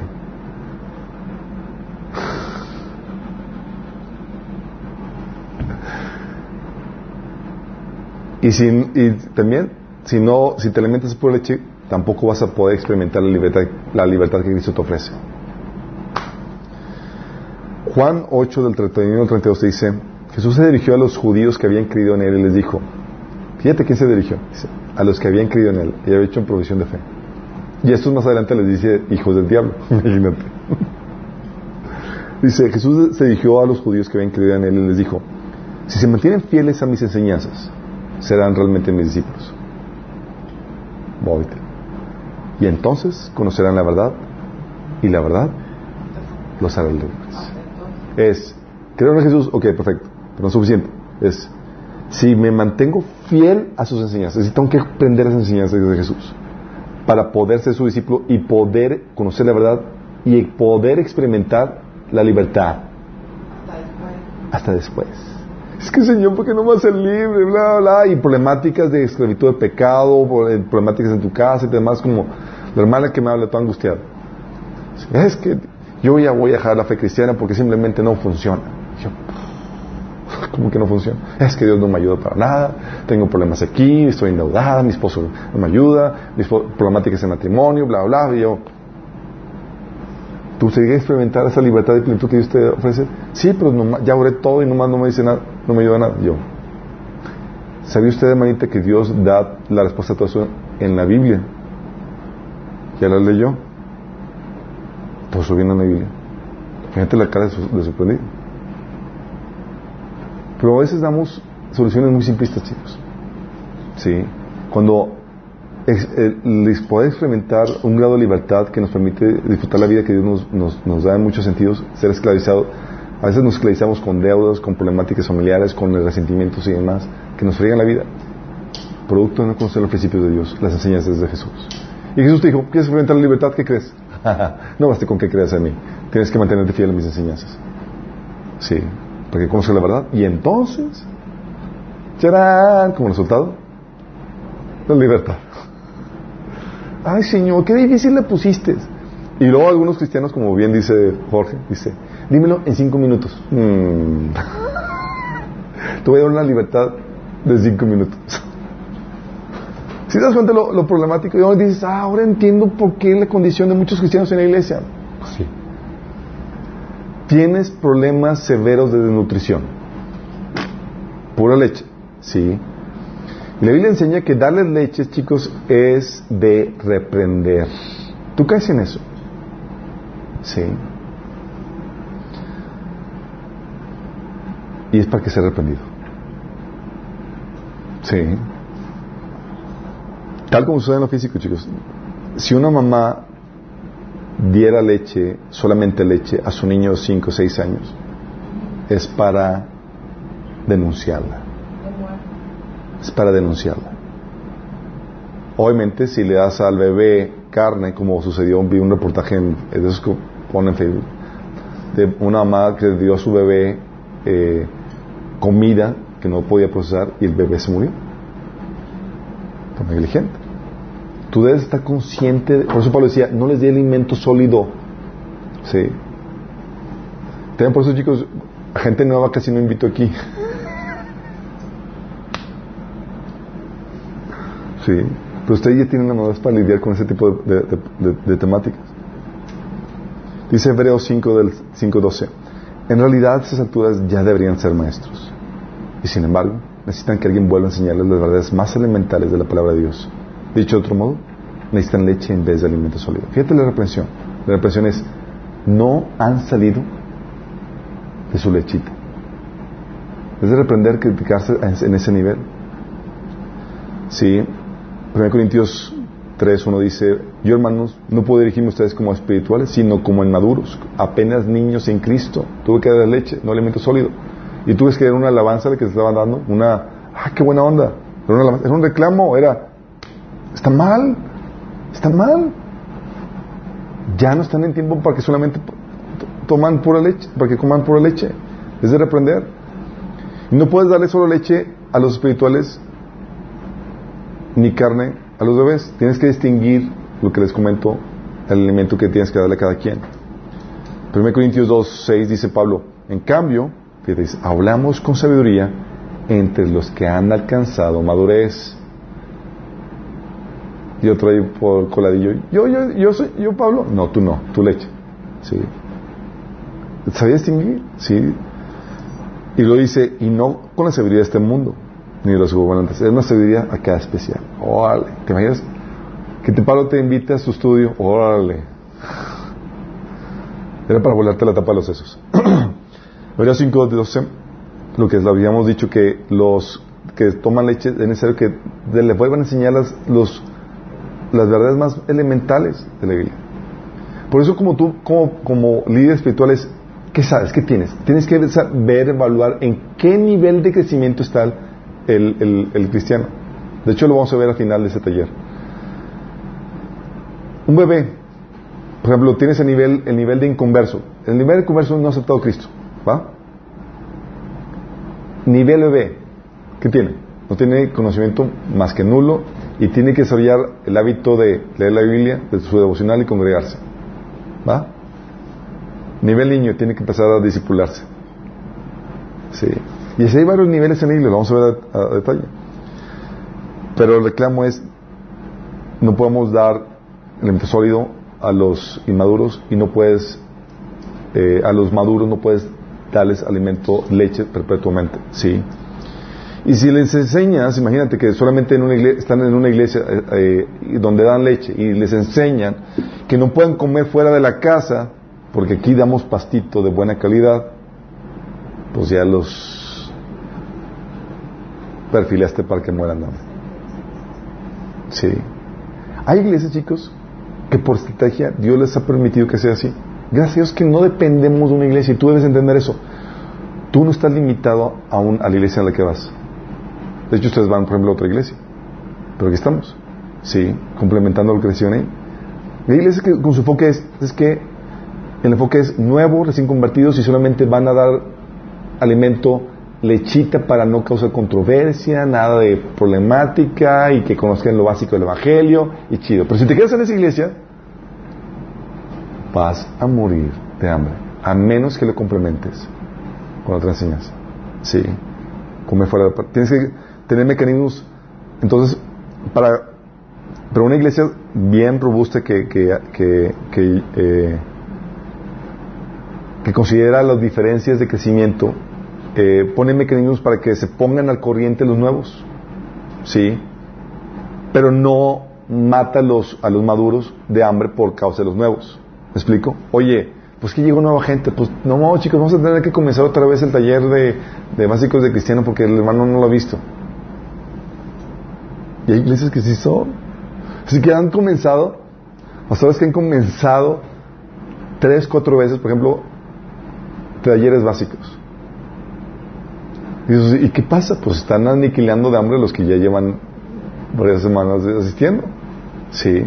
Y, si, y también, si no, si te alimentas por leche, tampoco vas a poder experimentar la libertad, la libertad que Cristo te ofrece. Juan 8 del 31 al 32 dice, Jesús se dirigió a los judíos que habían creído en él y les dijo, Fíjate quién se dirigió. a los que habían creído en él y había hecho en provisión de fe. Y estos más adelante les dice hijos del diablo. Imagínate. dice, Jesús se dirigió a los judíos que habían creído en él y les dijo, si se mantienen fieles a mis enseñanzas, serán realmente mis discípulos. Y entonces conocerán la verdad y la verdad los hará libres. Es, creo en Jesús, ok, perfecto, pero no es suficiente. Es, si me mantengo fiel a sus enseñanzas, y tengo que aprender las enseñanzas de Jesús para poder ser su discípulo y poder conocer la verdad y poder experimentar la libertad. Hasta después. Es que Señor, ¿por qué no va a ser libre? Bla, bla, y problemáticas de esclavitud de pecado, problemáticas en tu casa y demás, como la hermana que me habla todo angustiada. Es que yo ya voy a dejar la fe cristiana porque simplemente no funciona. ¿Cómo que no funciona? Es que Dios no me ayuda para nada, tengo problemas aquí, estoy endeudada, mi esposo no me ayuda, mis problemáticas en matrimonio, bla, bla, y yo... ¿Tú sigues a experimentar esa libertad de plenitud que Dios te ofrece? Sí, pero ya oré todo y nomás no me dice nada, no me ayuda nada. Yo, ¿sabía usted, hermanita, que Dios da la respuesta a todo eso en la Biblia? ¿Ya la leyó? Todo eso viene en la Biblia. Fíjate la cara de, de sorprendido. Pero a veces damos soluciones muy simplistas, chicos. ¿Sí? Cuando eh, les puede experimentar un grado de libertad que nos permite disfrutar la vida que Dios nos, da en muchos sentidos, ser esclavizado. A veces nos esclavizamos con deudas, con problemáticas familiares, con resentimientos y demás, que nos friegan la vida. Producto de no conocer los principios de Dios, las enseñanzas de Jesús. Y Jesús te dijo, ¿quieres experimentar la libertad? ¿Qué crees? no baste con que creas en mí. Tienes que mantenerte fiel a mis enseñanzas. Sí para que conozca la verdad. Y entonces, ¡charán! Como resultado, la libertad. Ay, Señor, qué difícil le pusiste. Y luego algunos cristianos, como bien dice Jorge, dice, Dímelo en cinco minutos. Mm. Te voy a dar una libertad de cinco minutos. Si te das cuenta lo, lo problemático, y ahora dices, ah, ahora entiendo por qué la condición de muchos cristianos en la iglesia. Sí. Tienes problemas severos de desnutrición. Pura leche. Sí. Y la Biblia enseña que darles leche, chicos, es de reprender. ¿Tú caes en eso? Sí. Y es para que sea reprendido. Sí. Tal como sucede en lo físico, chicos. Si una mamá diera leche, solamente leche, a su niño de 5 o 6 años, es para denunciarla. Es para denunciarla. Obviamente, si le das al bebé carne, como sucedió, vi un reportaje en, esos que ponen en Facebook, de una mamá que dio a su bebé eh, comida que no podía procesar y el bebé se murió. Negligente. Tú debes estar consciente, por eso Pablo decía, no les dé alimento sólido. Sí. También por eso, chicos, gente nueva casi no invito aquí. Sí. Pero ustedes ya tienen la madurez para lidiar con ese tipo de, de, de, de temáticas. Dice Hebreos 5 del 5.12. En realidad, esas alturas ya deberían ser maestros. Y sin embargo, necesitan que alguien vuelva a enseñarles las verdades más elementales de la palabra de Dios. Dicho de otro modo, necesitan leche en vez de alimento sólido. Fíjate la reprensión. La reprensión es, no han salido de su lechita. Es de reprender, criticarse en ese nivel. Sí. 1 Corintios 3, 1 dice, yo hermanos, no puedo dirigirme a ustedes como espirituales, sino como inmaduros, apenas niños en Cristo. Tuve que dar leche, no alimento sólido. Y tuve que dar una alabanza de que se estaban dando, una, ah, qué buena onda. Era, una, era un reclamo, era, está mal, está mal. Ya no están en tiempo para que solamente toman pura leche, para que coman pura leche. Es de reprender. No puedes darle solo leche a los espirituales ni carne a los bebés. Tienes que distinguir lo que les comento, el alimento que tienes que darle a cada quien. 1 Corintios 2, 6 dice Pablo, en cambio, dice, hablamos con sabiduría entre los que han alcanzado madurez. Y otro ahí por coladillo, yo, yo, yo soy, yo Pablo, no, tú no, tú leche. Sí. ¿Sabías distinguir? Sí. Y lo dice, y no con la sabiduría de este mundo, ni de los gobernantes. Es una sabiduría acá especial. Órale. ¿Te imaginas? Que te Pablo te invita a su estudio. Órale. Era para volarte la tapa de los sesos. Hebreos 5, 12. Lo que habíamos dicho que los que toman leche es necesario que les vuelvan a enseñar las, los, las verdades más elementales de la Biblia. Por eso como tú, como, como líder espiritual, es, ¿qué sabes? ¿Qué tienes? Tienes que ver, evaluar en qué nivel de crecimiento está el, el, cristiano. De hecho, lo vamos a ver al final de ese taller. Un bebé, por ejemplo, tienes el nivel, el nivel de inconverso. El nivel de inconverso no ha aceptado a Cristo. ¿Va? Nivel bebé, ¿qué tiene? No tiene conocimiento más que nulo y tiene que desarrollar el hábito de leer la Biblia, de su devocional y congregarse. ¿Va? Nivel niño tiene que empezar a discipularse. Sí. Y así hay varios niveles en la Biblia, lo vamos a ver a, detalle. Pero el reclamo es, no podemos dar alimento sólido a los inmaduros y no puedes, eh, a los maduros no puedes darles alimento, leche perpetuamente. ¿sí? Y si les enseñas, imagínate que solamente en una iglesia, están en una iglesia eh, eh, donde dan leche y les enseñan que no pueden comer fuera de la casa porque aquí damos pastito de buena calidad, pues ya los perfilaste para que mueran hambre. Sí. Hay iglesias, chicos, que por estrategia Dios les ha permitido que sea así. Gracias a Dios que no dependemos de una iglesia y tú debes entender eso. Tú no estás limitado a, un, a la iglesia a la que vas. De hecho, ustedes van, por ejemplo, a otra iglesia. Pero aquí estamos. Sí, complementando lo que decían ahí. La iglesia que con su enfoque es, es que el enfoque es nuevo, recién convertidos y solamente van a dar alimento lechita para no causar controversia, nada de problemática y que conozcan lo básico del Evangelio y chido. Pero si te quedas en esa iglesia, vas a morir de hambre. a menos que lo complementes con otra enseñanza. Sí, come fuera de... Tienes que tener mecanismos, entonces, para, para una iglesia bien robusta que, que, que, que, eh, considera las diferencias de crecimiento, eh, pone mecanismos para que se pongan al corriente los nuevos, sí, pero no mata a los, a los maduros de hambre por causa de los nuevos. ¿Me explico? Oye, pues que llegó nueva gente, pues no, chicos, vamos a tener que comenzar otra vez el taller de, de básicos de cristiano porque el hermano no lo ha visto. Y hay iglesias que sí son. Así que han comenzado, pastores que han comenzado tres, cuatro veces, por ejemplo, talleres básicos. Y, dices, ¿y qué pasa? Pues están aniquilando de hambre los que ya llevan varias semanas asistiendo. Sí.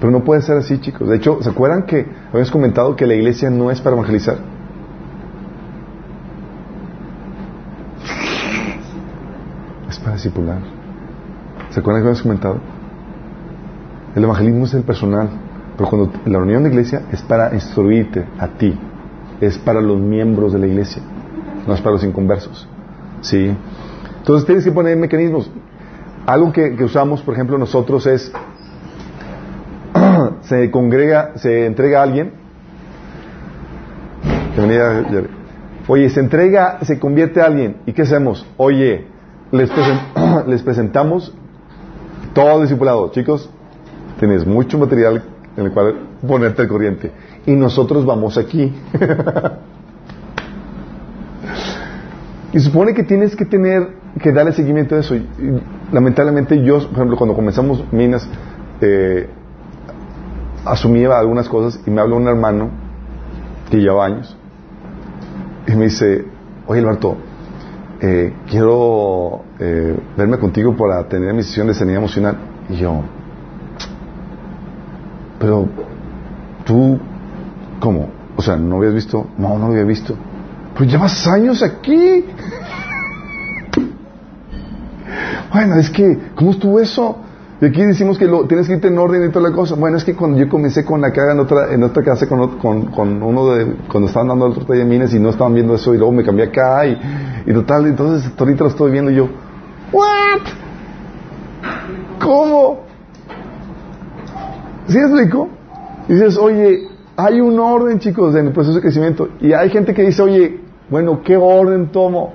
Pero no puede ser así, chicos. De hecho, ¿se acuerdan que habíamos comentado que la iglesia no es para evangelizar? Es para discipular. ¿Se acuerdan que habíamos comentado? El evangelismo es el personal, pero cuando la reunión de iglesia es para instruirte a ti, es para los miembros de la iglesia, no es para los inconversos. ¿Sí? Entonces tienes que poner mecanismos. Algo que, que usamos, por ejemplo, nosotros es se congrega, se entrega a alguien. Oye, se entrega, se convierte a alguien. ¿Y qué hacemos? Oye, les presentamos todo discipulado. Chicos, tienes mucho material en el cual ponerte al corriente. Y nosotros vamos aquí. y supone que tienes que tener, que darle seguimiento a eso. Lamentablemente yo, por ejemplo, cuando comenzamos Minas, eh, asumía algunas cosas y me habló un hermano que lleva años y me dice, oye Alberto, eh, quiero eh, verme contigo para tener mi sesión de sanidad emocional. Y yo, pero tú, ¿cómo? O sea, ¿no habías visto? No, no había visto. Pero llevas años aquí. bueno, es que, ¿cómo estuvo eso? Y aquí decimos que tienes que irte en orden y toda la cosa. Bueno, es que cuando yo comencé con acá en otra, en otra casa con, con, con uno de, cuando estaban dando el taller de minas y no estaban viendo eso y luego me cambié acá y, y total, entonces ahorita lo estoy viendo y yo, ¿what? ¿Cómo? ¿Sí explico? Y dices, oye, hay un orden, chicos, en el proceso de crecimiento. Y hay gente que dice, oye, bueno, ¿qué orden tomo?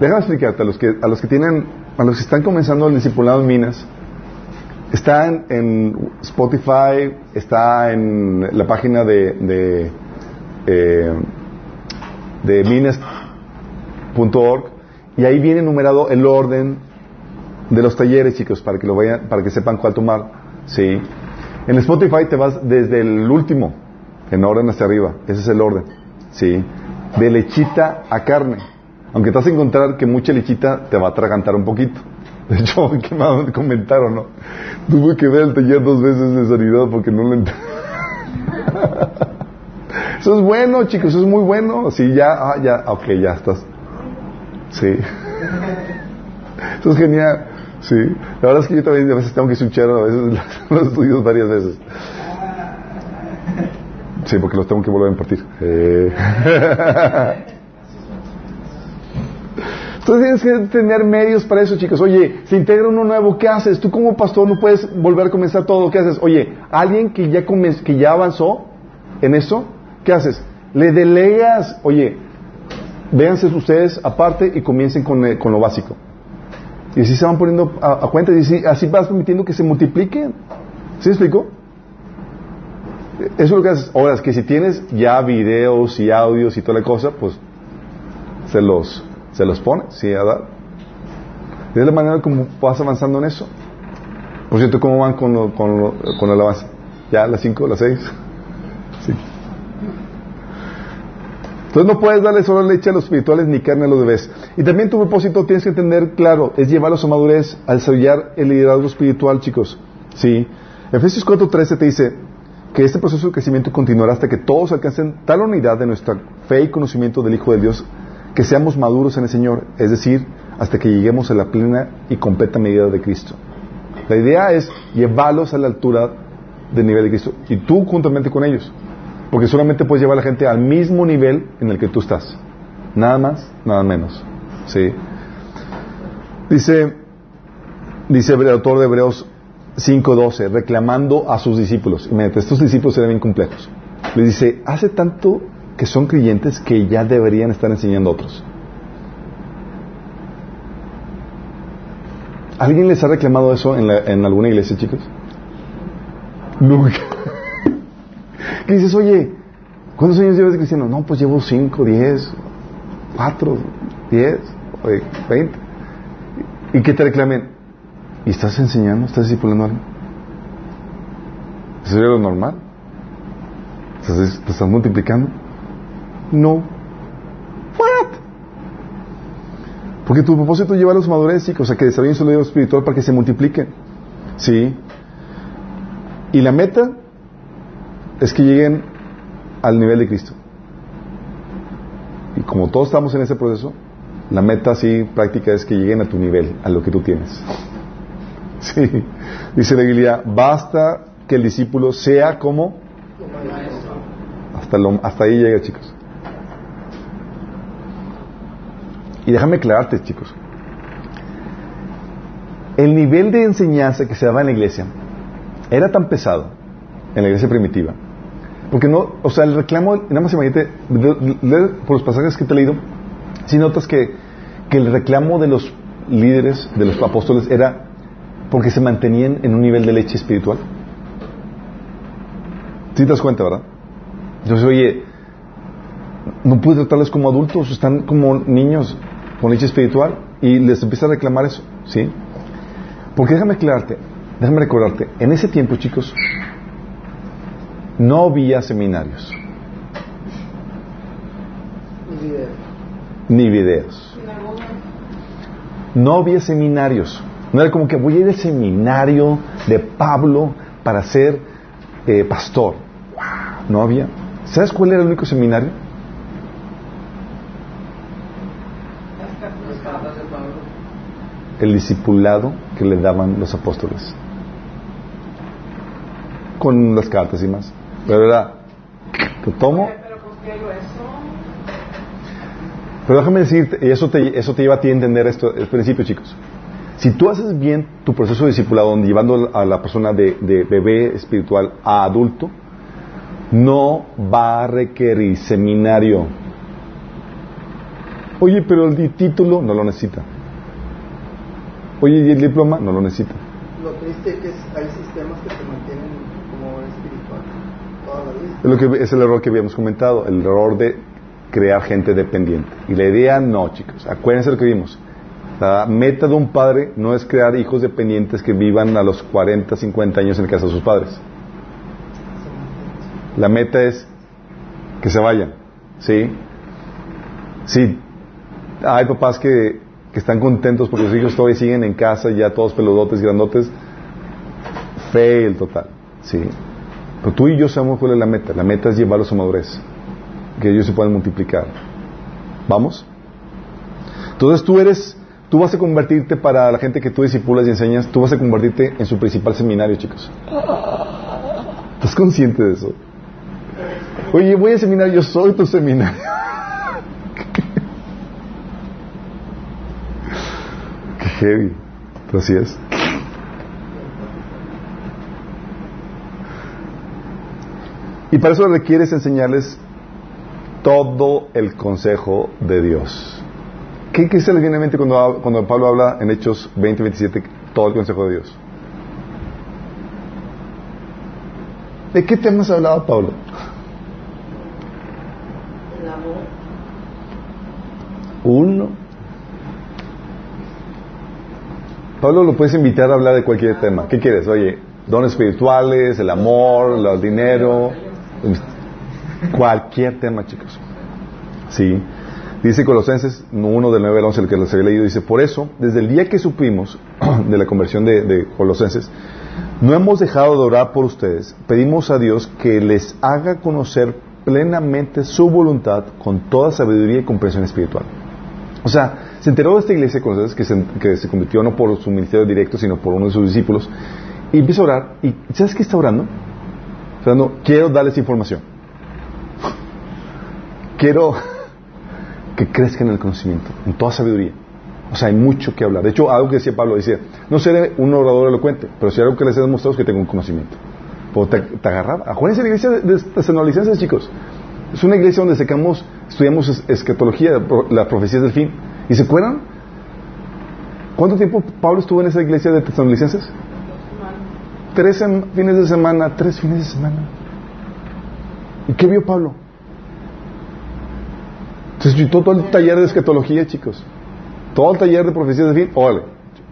Déjame explicarte a los que, a los que tienen a los que están comenzando el discipulado en Minas, está en, Spotify, está en la página de, de, eh, minas.org y ahí viene enumerado el orden de los talleres, chicos, para que lo vayan, para que sepan cuál tomar. Sí. En Spotify te vas desde el último, en orden hacia arriba. Ese es el orden. Sí. De lechita a carne. Aunque te vas a encontrar que mucha lechita te va a atragantar un poquito. De hecho, que me comentaron, ¿no? Tuve que ver el taller dos veces de sanidad porque no lo entendí. Eso es bueno, chicos, eso es muy bueno. Sí, ya, ah, ya, ok, ya estás. Sí. Eso es genial. Sí. La verdad es que yo también a veces tengo que escuchar a veces los estudios varias veces. Sí, porque los tengo que volver a impartir. Eh. Entonces tienes que tener medios para eso, chicos. Oye, se integra uno nuevo, ¿qué haces? Tú como pastor no puedes volver a comenzar todo, ¿qué haces? Oye, alguien que ya, que ya avanzó en eso, ¿qué haces? Le delegas, oye, véanse ustedes aparte y comiencen con, eh, con lo básico. Y así se van poniendo a, cuenta y así, así, vas permitiendo que se multipliquen. ¿Sí explico? Eso es lo que haces. Ahora, es que si tienes ya videos y audios y toda la cosa, pues se los se los pone, sí, a dar. Y la manera como vas avanzando en eso. Por cierto, ¿cómo van con, lo, con, lo, con la alabanza? ¿Ya las 5, las 6? Sí. Entonces no puedes darle solo leche a los espirituales ni carne a los bebés. Y también tu propósito tienes que entender, claro, es llevarlos a madurez al desarrollar el liderazgo espiritual, chicos. Sí. Efesios 4.13 te dice que este proceso de crecimiento continuará hasta que todos alcancen tal unidad de nuestra fe y conocimiento del Hijo de Dios que seamos maduros en el Señor, es decir, hasta que lleguemos a la plena y completa medida de Cristo. La idea es llevarlos a la altura del nivel de Cristo y tú juntamente con ellos. Porque solamente puedes llevar a la gente al mismo nivel en el que tú estás. Nada más, nada menos. ¿Sí? Dice, dice el autor de Hebreos 5.12, reclamando a sus discípulos. Imagínate, estos discípulos eran bien complejos. Les dice, hace tanto que son creyentes que ya deberían estar enseñando a otros. ¿Alguien les ha reclamado eso en, la- en alguna iglesia, chicos? Nunca. ¿Qué dices, oye, ¿cuántos años llevas de cristiano? No, pues llevo 5, 10, 4, 10, 20. Y que te reclamen, ¿y estás enseñando? ¿Estás discipulando a alguien? ¿Eso sería lo normal? ¿Estás- ¿Te estás multiplicando? No. What? Porque tu propósito es llevarlos a madurez, o sea, que desarrollen su lado espiritual para que se multipliquen. ¿Sí? Y la meta es que lleguen al nivel de Cristo. Y como todos estamos en ese proceso, la meta así práctica es que lleguen a tu nivel, a lo que tú tienes. Sí. Dice la Biblia, basta que el discípulo sea como... Hasta, lo- hasta ahí llega, chicos. Y déjame aclararte, chicos. El nivel de enseñanza que se daba en la iglesia era tan pesado en la iglesia primitiva. Porque no, o sea, el reclamo, nada más imagínate, por los pasajes que te he leído, si notas que, que el reclamo de los líderes, de los apóstoles, era porque se mantenían en un nivel de leche espiritual. ¿Sí te das cuenta, verdad? Entonces, oye, no puedes tratarles como adultos, están como niños con leche espiritual y les empieza a reclamar eso, ¿sí? Porque déjame aclararte, déjame recordarte, en ese tiempo, chicos, no había seminarios, ni videos. No había seminarios. No era como que voy a ir al seminario de Pablo para ser eh, pastor. No había. ¿Sabes cuál era el único seminario? Las cartas de Pablo. El discipulado que le daban los apóstoles. Con las cartas y más. Pero era, te tomo, Pero déjame decirte, y eso te, eso te lleva a ti a entender esto, el principio, chicos. Si tú haces bien tu proceso de discipulado, donde llevando a la persona de, de bebé espiritual a adulto, no va a requerir seminario. Oye, pero el título no lo necesita. Oye, ¿y el diploma? No lo necesita. Lo triste es que hay sistemas que se mantienen como espiritual toda la vida. Es, lo que, es el error que habíamos comentado, el error de crear gente dependiente. Y la idea no, chicos. Acuérdense lo que vimos. La meta de un padre no es crear hijos dependientes que vivan a los 40, 50 años en casa de sus padres. La meta es que se vayan. ¿Sí? Sí. Hay papás que, que están contentos porque sus hijos todavía siguen en casa, ya todos peludotes, grandotes. Fail total. ¿Sí? Pero tú y yo sabemos cuál es la meta. La meta es llevarlos a madurez. Que ellos se puedan multiplicar. ¿Vamos? Entonces tú eres, tú vas a convertirte para la gente que tú discipulas y enseñas, tú vas a convertirte en su principal seminario, chicos. ¿Estás consciente de eso? Oye, voy a seminario, yo soy tu seminario. Heavy. Pero así es. Y para eso requieres enseñarles todo el consejo de Dios. ¿Qué, qué se les viene a mente cuando, cuando Pablo habla en Hechos 20, 27, todo el consejo de Dios? ¿De qué temas hablaba Pablo? El amor. Uno. Pablo lo puedes invitar a hablar de cualquier tema. ¿Qué quieres? Oye, dones espirituales, el amor, el dinero, cualquier tema, chicos. Sí. Dice Colosenses 1 del 9 al 11, el que les había leído, dice, por eso, desde el día que supimos de la conversión de, de Colosenses, no hemos dejado de orar por ustedes. Pedimos a Dios que les haga conocer plenamente su voluntad con toda sabiduría y comprensión espiritual. O sea, se enteró de esta iglesia ustedes que se, que se convirtió no por su ministerio directo, sino por uno de sus discípulos. Y empieza a orar. ¿Y sabes qué está orando? Orando, quiero darles información. quiero que crezca en el conocimiento, en toda sabiduría. O sea, hay mucho que hablar. De hecho, algo que decía Pablo, decía, no seré un orador elocuente, pero si algo que les he demostrado es que tengo un conocimiento. Pues te, te agarraba. Acuérdense la iglesia de, de Tesalonicenses, chicos. Es una iglesia donde secamos, estudiamos es- escatología, las profecías del fin. ¿Y se acuerdan? ¿Cuánto tiempo Pablo estuvo en esa iglesia de Tesalonicenses? Tres fines de semana, tres fines de semana. ¿Y qué vio Pablo? Se escuchó todo el taller de escatología, chicos. Todo el taller de profecías del fin. Órale,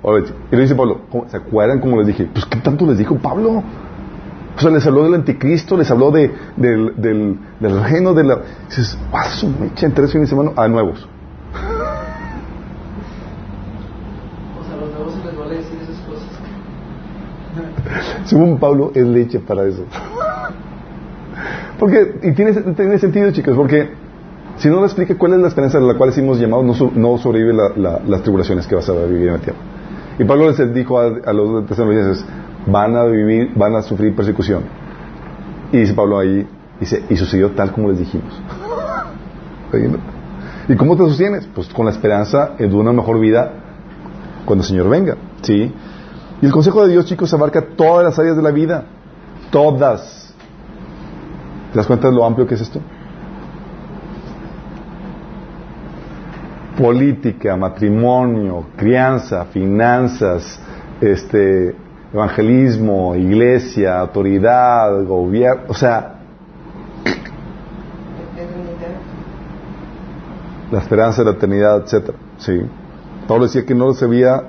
órale. Y le dice Pablo, ¿cómo- ¿se acuerdan cómo les dije? Pues, ¿qué tanto les dijo Pablo? O sea, les habló del anticristo, les habló de, del, del, del reino de la... Dices, ¡ah, su mecha! En tres fines de semana a nuevos. O sea, a los nuevos se les vale decir esas cosas. Según Pablo, es leche para eso. Porque, y tiene, tiene sentido, chicos, porque si no le explica cuál es la esperanza de la cual hemos llamado, no, no sobrevive la- la- las tribulaciones que vas a vivir en la tierra. Y Pablo les dijo a, a los tesalonicenses, van a vivir, van a sufrir persecución. Y dice Pablo ahí, dice, y sucedió tal como les dijimos. ¿Y cómo te sostienes? Pues con la esperanza de una mejor vida cuando el Señor venga. ¿Sí? Y el consejo de Dios, chicos, abarca todas las áreas de la vida. Todas. ¿Te das cuenta de lo amplio que es esto? Política, matrimonio, crianza, finanzas, este, evangelismo, iglesia, autoridad, gobierno, o sea, la esperanza de la eternidad, etcétera. Sí. Pablo decía que no veía,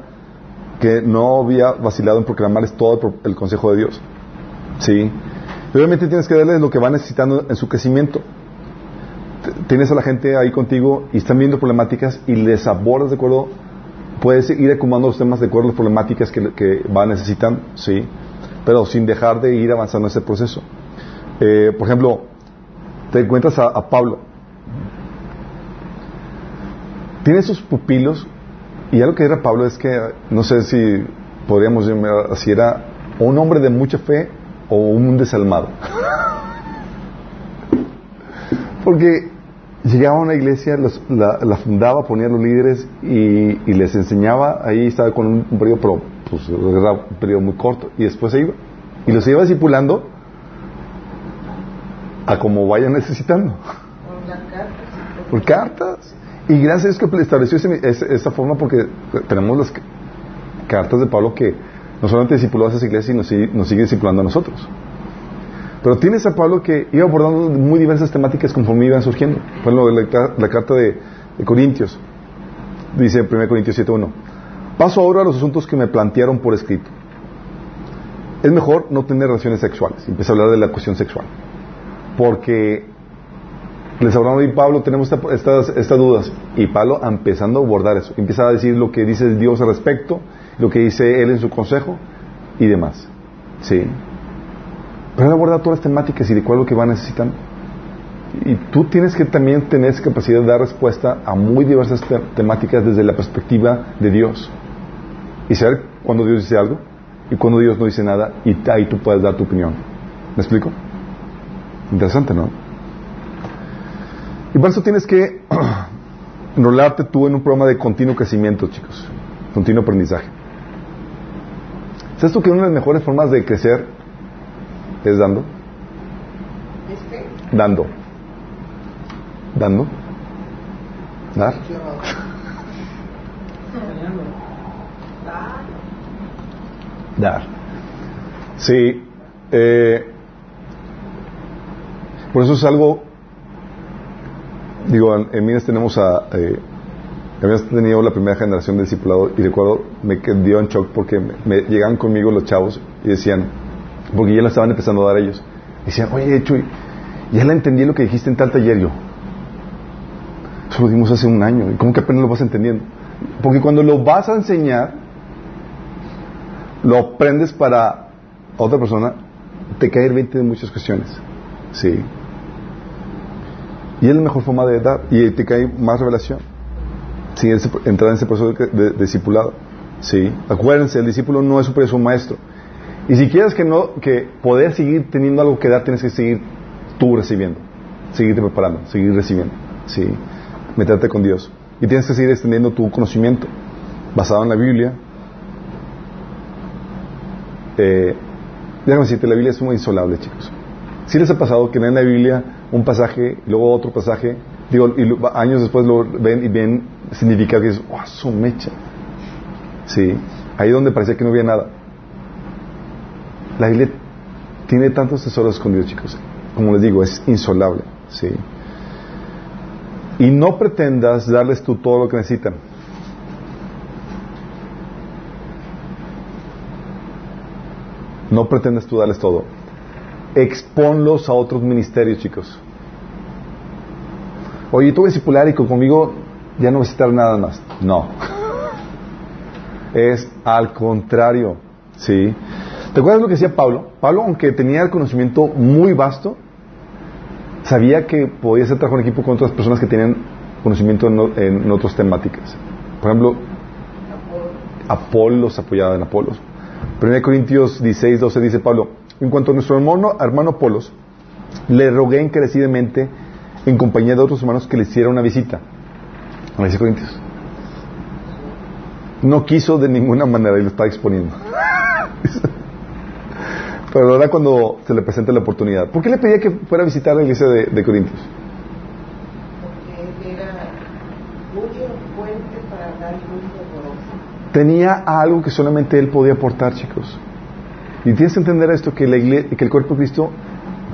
que no había vacilado en proclamarles todo el consejo de Dios. Sí. Obviamente tienes que darles lo que van necesitando en su crecimiento. Tienes a la gente ahí contigo y están viendo problemáticas y les abordas de acuerdo, puedes ir acumulando los temas de acuerdo a las problemáticas que, que van necesitando, sí, pero sin dejar de ir avanzando en ese proceso. Eh, por ejemplo, te encuentras a, Pablo, tiene sus pupilos y algo que era Pablo es que no sé si podríamos llamar así era un hombre de mucha fe o un desalmado porque llegaba a una iglesia los- la, fundaba ponía a los líderes y, les enseñaba ahí estaba con un, periodo pero pues un periodo muy corto y después se iba y los iba discipulando a como vayan necesitando por cartas. Y gracias a Dios que estableció ese- ese- esa forma porque tenemos las ca- cartas de Pablo que no solamente discipuló a esas iglesias, sino sigue- nos sigue discipulando a nosotros. Pero tienes a Pablo que iba abordando muy diversas temáticas conforme iban surgiendo. Por ejemplo, la, la carta de, Corintios, dice en 1 Corintios 7.1, paso ahora a los asuntos que me plantearon por escrito. Es mejor no tener relaciones sexuales. Empieza a hablar de la cuestión sexual. Porque les hablamos y Pablo, tenemos esta- estas, estas dudas. Y Pablo empezando a abordar eso. Empieza a decir lo que dice Dios al respecto, lo que dice él en su consejo y demás. ¿Sí? Pero él aborda todas las temáticas y de cuál es lo que va necesitando. Y tú tienes que también tener esa capacidad de dar respuesta a muy diversas te- temáticas desde la perspectiva de Dios. Y saber cuando Dios dice algo y cuando Dios no dice nada y ahí tú puedes dar tu opinión. ¿Me explico? Interesante, ¿no? Y por eso tienes que enrolarte tú en un programa de continuo crecimiento, chicos. Continuo aprendizaje. ¿Sabes tú que una de las mejores formas de crecer es dando? ¿Es que? Dando. Dando. Dar. Dar. Sí. eh, por eso es algo. Digo, en, en Minas tenemos a. Eh, habíamos tenido la primera generación de discipulado y recuerdo, me quedé en shock porque me, me llegaban conmigo los chavos y decían, porque ya lo estaban empezando a dar ellos, decían, oye, Chuy, ya la entendí lo que dijiste en tal taller yo. Eso lo dimos hace un año. ¿Y cómo que apenas lo vas entendiendo? Porque cuando lo vas a enseñar, lo aprendes para otra persona, te cae el 20 de muchas cuestiones. Sí. Y es la mejor forma de dar. Y te cae más revelación. Ese- entrar en ese proceso de, de- de discipulado. Sí. Acuérdense, el discípulo no es superior a su maestro. Y si quieres que no, que poder seguir teniendo algo que dar, tienes que seguir tú recibiendo. Seguirte preparando, seguir recibiendo. ¿sí? Meterte con Dios. Y tienes que seguir extendiendo tu conocimiento basado en la Biblia. Eh, déjame decirte, la Biblia es muy insolable, chicos. Si les ha pasado que leen la Biblia un pasaje, luego otro pasaje, digo, y años después lo ven y ven significado y dices, ¡oh, su mecha! Sí, ahí donde parecía que no había nada. La Biblia tiene tantos tesoros escondidos, chicos. Como les digo, es insolable. Sí. Y no pretendas darles tú todo lo que necesitan. No pretendas tú darles todo. Exponlos a otros ministerios, chicos. Oye, tú discipular y con- conmigo ya no necesitar nada más. No. Es al contrario. ¿Sí? ¿Te acuerdas lo que decía Pablo? Pablo, aunque tenía el conocimiento muy vasto, sabía que podía ser trabajo en equipo con otras personas que tenían conocimiento en, otras temáticas. Por ejemplo, Apolos apoyaba en Apolos. 1 Corintios 16, 12 dice Pablo, en cuanto a nuestro hermano, hermano Apolos, le rogué encarecidamente en compañía de otros hermanos que le hiciera una visita. A 1 Corintios. No quiso de ninguna manera y lo está exponiendo. Pero ahora cuando se le presenta la oportunidad. ¿Por qué le pedía que fuera a visitar la iglesia de, de Corintios? Porque era para doloroso. Tenía algo que solamente él podía aportar, chicos. Y tienes que entender esto, que, la igle- que el cuerpo de Cristo,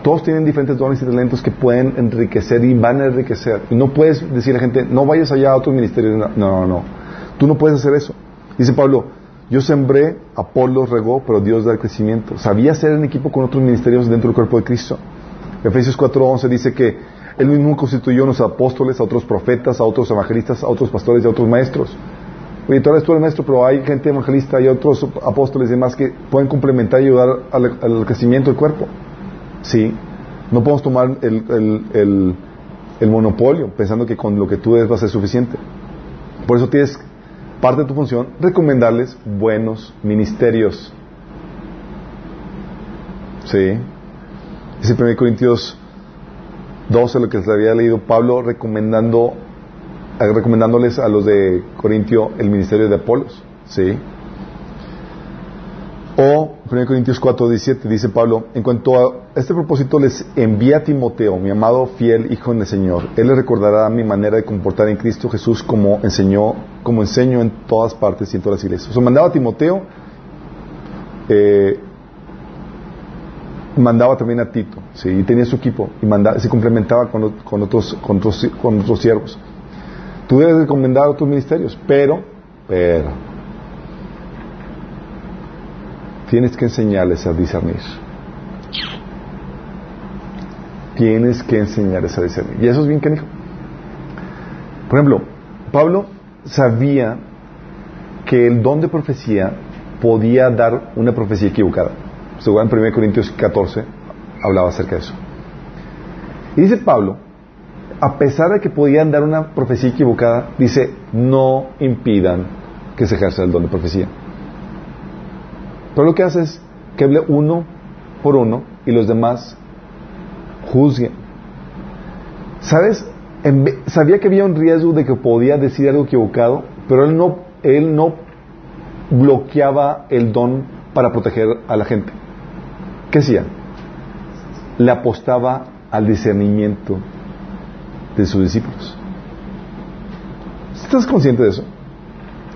todos tienen diferentes dones y talentos que pueden enriquecer y van a enriquecer. Y no puedes decir a la gente, no vayas allá a otros ministerios. No, no, no. Tú no puedes hacer eso. Dice Pablo, yo sembré, Apolo regó, pero Dios da el crecimiento. Sabía ser en equipo con otros ministerios dentro del cuerpo de Cristo. Efesios 4:11 dice que él mismo constituyó a unos apóstoles, a otros profetas, a otros evangelistas, a otros pastores y a otros maestros. Oye, tú eres tú el maestro, pero hay gente evangelista y otros apóstoles y demás que pueden complementar y ayudar al, crecimiento del cuerpo. Sí. No podemos tomar el monopolio pensando que con lo que tú des va a ser suficiente. Por eso tienes parte de tu función recomendarles buenos ministerios. Sí. Dice 1 Corintios 12, lo que se había leído Pablo recomendando eh, recomendándoles a los de Corintio el ministerio de Apolos. ¿sí? O 1 Corintios 4, 17 dice Pablo, en cuanto a este propósito les envía a Timoteo, mi amado fiel hijo en el Señor. Él les recordará mi manera de comportar en Cristo Jesús como enseñó, como enseño en todas partes y en todas las iglesias. O sea, mandaba a Timoteo, eh, mandaba también a Tito, ¿sí? y tenía su equipo, y mandaba, se complementaba con, con otros, con, otros, con otros siervos. Tú debes recomendar otros ministerios, pero, pero, tienes que enseñarles a discernir. Tienes que enseñarles a discernir. Y eso es bien canijo. Por ejemplo, Pablo sabía que el don de profecía podía dar una profecía equivocada. Según en 1 Corintios 14 hablaba acerca de eso. Y dice Pablo, a pesar de que podían dar una profecía equivocada, dice, no impidan que se ejerza el don de profecía. Pero lo que hace es que hable uno por uno y los demás juzguen. ¿Sabes? Sabía que había un riesgo de que podía decir algo equivocado, pero él no, él no bloqueaba el don para proteger a la gente. ¿Qué hacía? Le apostaba al discernimiento de sus discípulos. ¿Estás consciente de eso?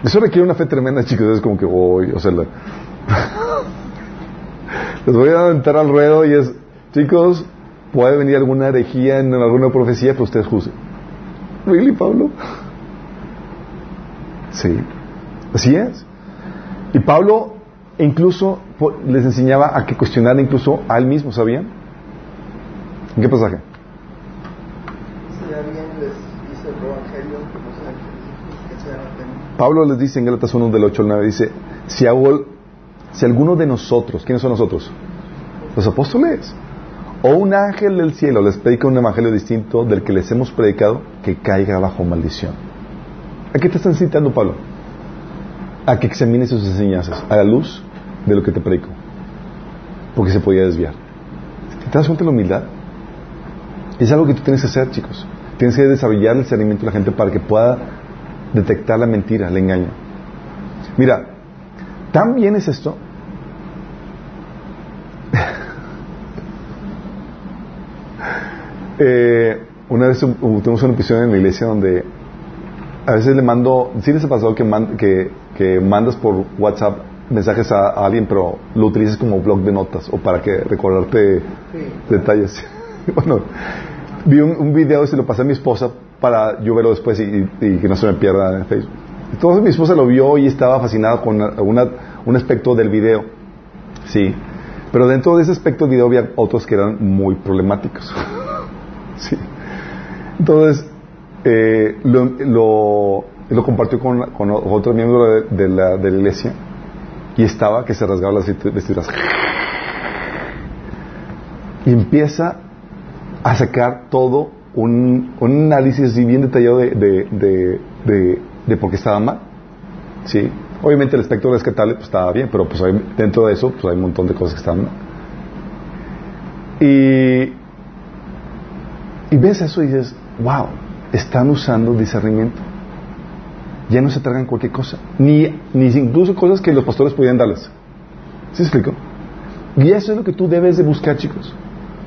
Eso requiere una fe tremenda, chicos. Es como que, voy, o sea, la- les voy a aventar al ruedo y es, chicos, puede venir alguna herejía en alguna profecía, pero ustedes juzguen. ¿Really, Pablo? Sí, así es. Y Pablo incluso les enseñaba a que cuestionaran incluso a él mismo, ¿sabían? ¿En qué pasaje? Pablo les dice en Gálatas 1 del 8 al 9, dice, si, hago- si alguno de nosotros, ¿quiénes son nosotros? Los apóstoles. O un ángel del cielo les predica un evangelio distinto del que les hemos predicado, que caiga bajo maldición. ¿A qué te están citando, Pablo? A que examines sus enseñanzas a la luz de lo que te predico. Porque se podía desviar. ¿Te das cuenta de la humildad? Es algo que tú tienes que hacer, chicos. Tienes que desarrollar el discernimiento de la gente para que pueda detectar la mentira, el engaño. Mira, tan bien es esto. Eh, una vez tuvimos un episodio en la iglesia donde a veces le mando, sí les ha pasado que, que, que mandas por WhatsApp mensajes a, alguien, pero lo utilizas como blog de notas o para que recordarte detalles. bueno, vi un, video y se lo pasé a mi esposa para yo verlo después y, que no se me pierda en Facebook. Entonces mi esposa lo vio y estaba fascinada con un aspecto del video. Sí. Pero dentro de ese aspecto del video había otros que eran muy problemáticos. sí. Entonces, eh, lo, compartió con, otro miembro de, la, de la iglesia y estaba que se rasgaba las vestiduras. Y empieza a sacar todo un, análisis bien detallado de, de, de, por qué estaba mal. ¿Sí? Obviamente el espectro rescatable pues, estaba bien, pero pues dentro de eso pues, hay un montón de cosas que estaban mal. Y, y ves eso y dices, wow, están usando discernimiento ya no se tragan cualquier cosa, ni, ni incluso cosas que los pastores podían darles. ¿Sí explico? Y eso es lo que tú debes de buscar, chicos.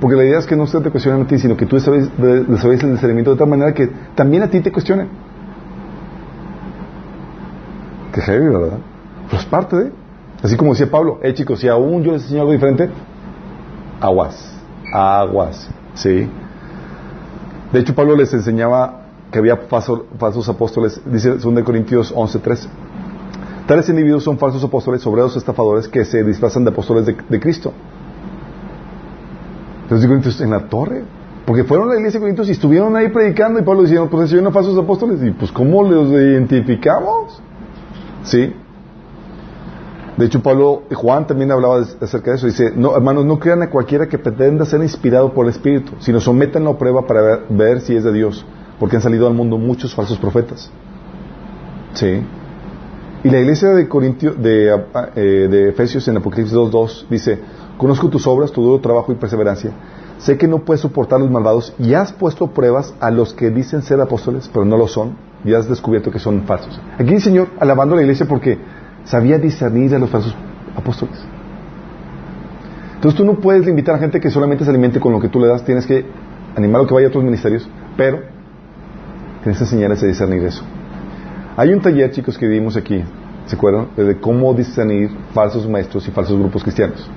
Porque la idea es que no se te cuestionen a ti, sino que tú sabes, sabes el discernimiento de tal manera que también a ti te cuestionen. Que heavy, ¿verdad? Pues parte de. Así como decía Pablo, eh chicos, si aún yo les enseño algo diferente, aguas, aguas, ¿sí? De hecho, Pablo les enseñaba que había falsos, apóstoles, dice 2 Corintios 11:13. Tales individuos son falsos apóstoles, obreros estafadores que se disfrazan de apóstoles de, Cristo. Entonces Corintios en la torre, porque fueron a la iglesia de Corintios y estuvieron ahí predicando y Pablo diciendo, pues si falsos apóstoles, y pues ¿cómo los identificamos? ¿Sí? De hecho, Pablo, Juan también hablaba acerca de eso. Dice, no, hermanos, no crean a cualquiera que pretenda ser inspirado por el Espíritu, sino sometanlo a prueba para ver, si es de Dios porque han salido al mundo muchos falsos profetas. Sí. Y la iglesia de, Corintio, de, eh, de Efesios en Apocalipsis 2.2 dice, conozco tus obras, tu duro trabajo y perseverancia. Sé que no puedes soportar los malvados y has puesto pruebas a los que dicen ser apóstoles, pero no lo son, y has descubierto que son falsos. Aquí el Señor alabando a la iglesia porque sabía discernir a los falsos apóstoles. Entonces tú no puedes limitar a gente que solamente se alimente con lo que tú le das, tienes que animar a que vaya a otros ministerios, pero Tienes que enseñarles a discernir eso. Hay un taller, chicos, que dimos aquí, ¿se acuerdan? De cómo discernir falsos maestros y falsos grupos cristianos.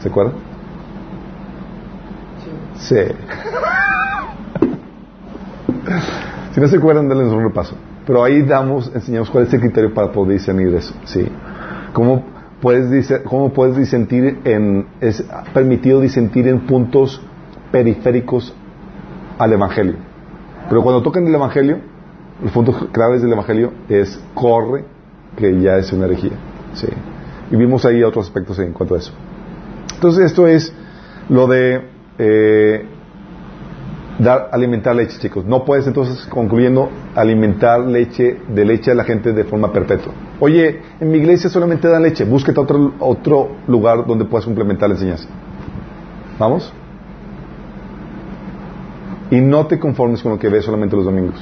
¿Se acuerdan? Sí. si no se acuerdan, denles un repaso. Pero ahí damos, enseñamos cuál es el criterio para poder discernir eso. ¿sí? ¿Cómo puedes, cómo puedes disentir en, es permitido disentir en puntos periféricos al Evangelio? Pero cuando tocan el Evangelio, los puntos claves del Evangelio es corre, que ya es una herejía. Sí. Y vimos ahí otros aspectos en cuanto a eso. Entonces esto es lo de eh, dar, alimentar leche, chicos. No puedes entonces, concluyendo, alimentar leche de leche a la gente de forma perpetua. Oye, en mi iglesia solamente dan leche. Búsquete otro, otro lugar donde puedas complementar la enseñanza. ¿Vamos? Y no te conformes con lo que ves solamente los domingos.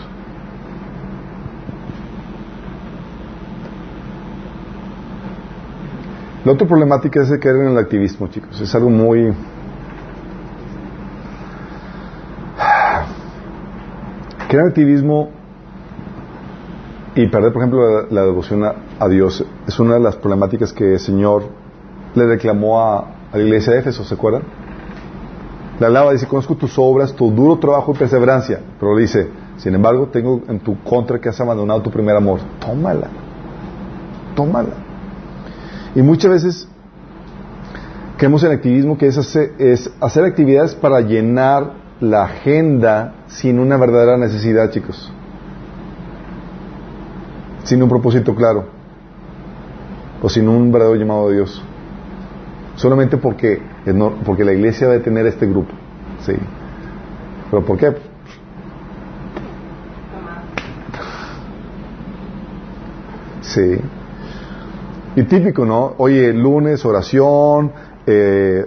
La otra problemática es de caer en el activismo, chicos. Es algo muy... En activismo y perder, por ejemplo, la, devoción a, Dios es una de las problemáticas que el Señor le reclamó a, la iglesia de Éfeso, ¿se acuerdan? Le hablaba, dice, conozco tus obras, tu duro trabajo y perseverancia. Pero dice, sin embargo, tengo en tu contra que has abandonado tu primer amor. Tómala. Tómala. Y muchas veces creemos en activismo que es hacer, es hacer actividades para llenar la agenda sin una verdadera necesidad, chicos. Sin un propósito claro. O sin un verdadero llamado de Dios solamente porque, porque la iglesia debe tener este grupo. ¿sí? ¿Pero por qué? Sí. Y típico, ¿no? Oye, lunes, oración, eh,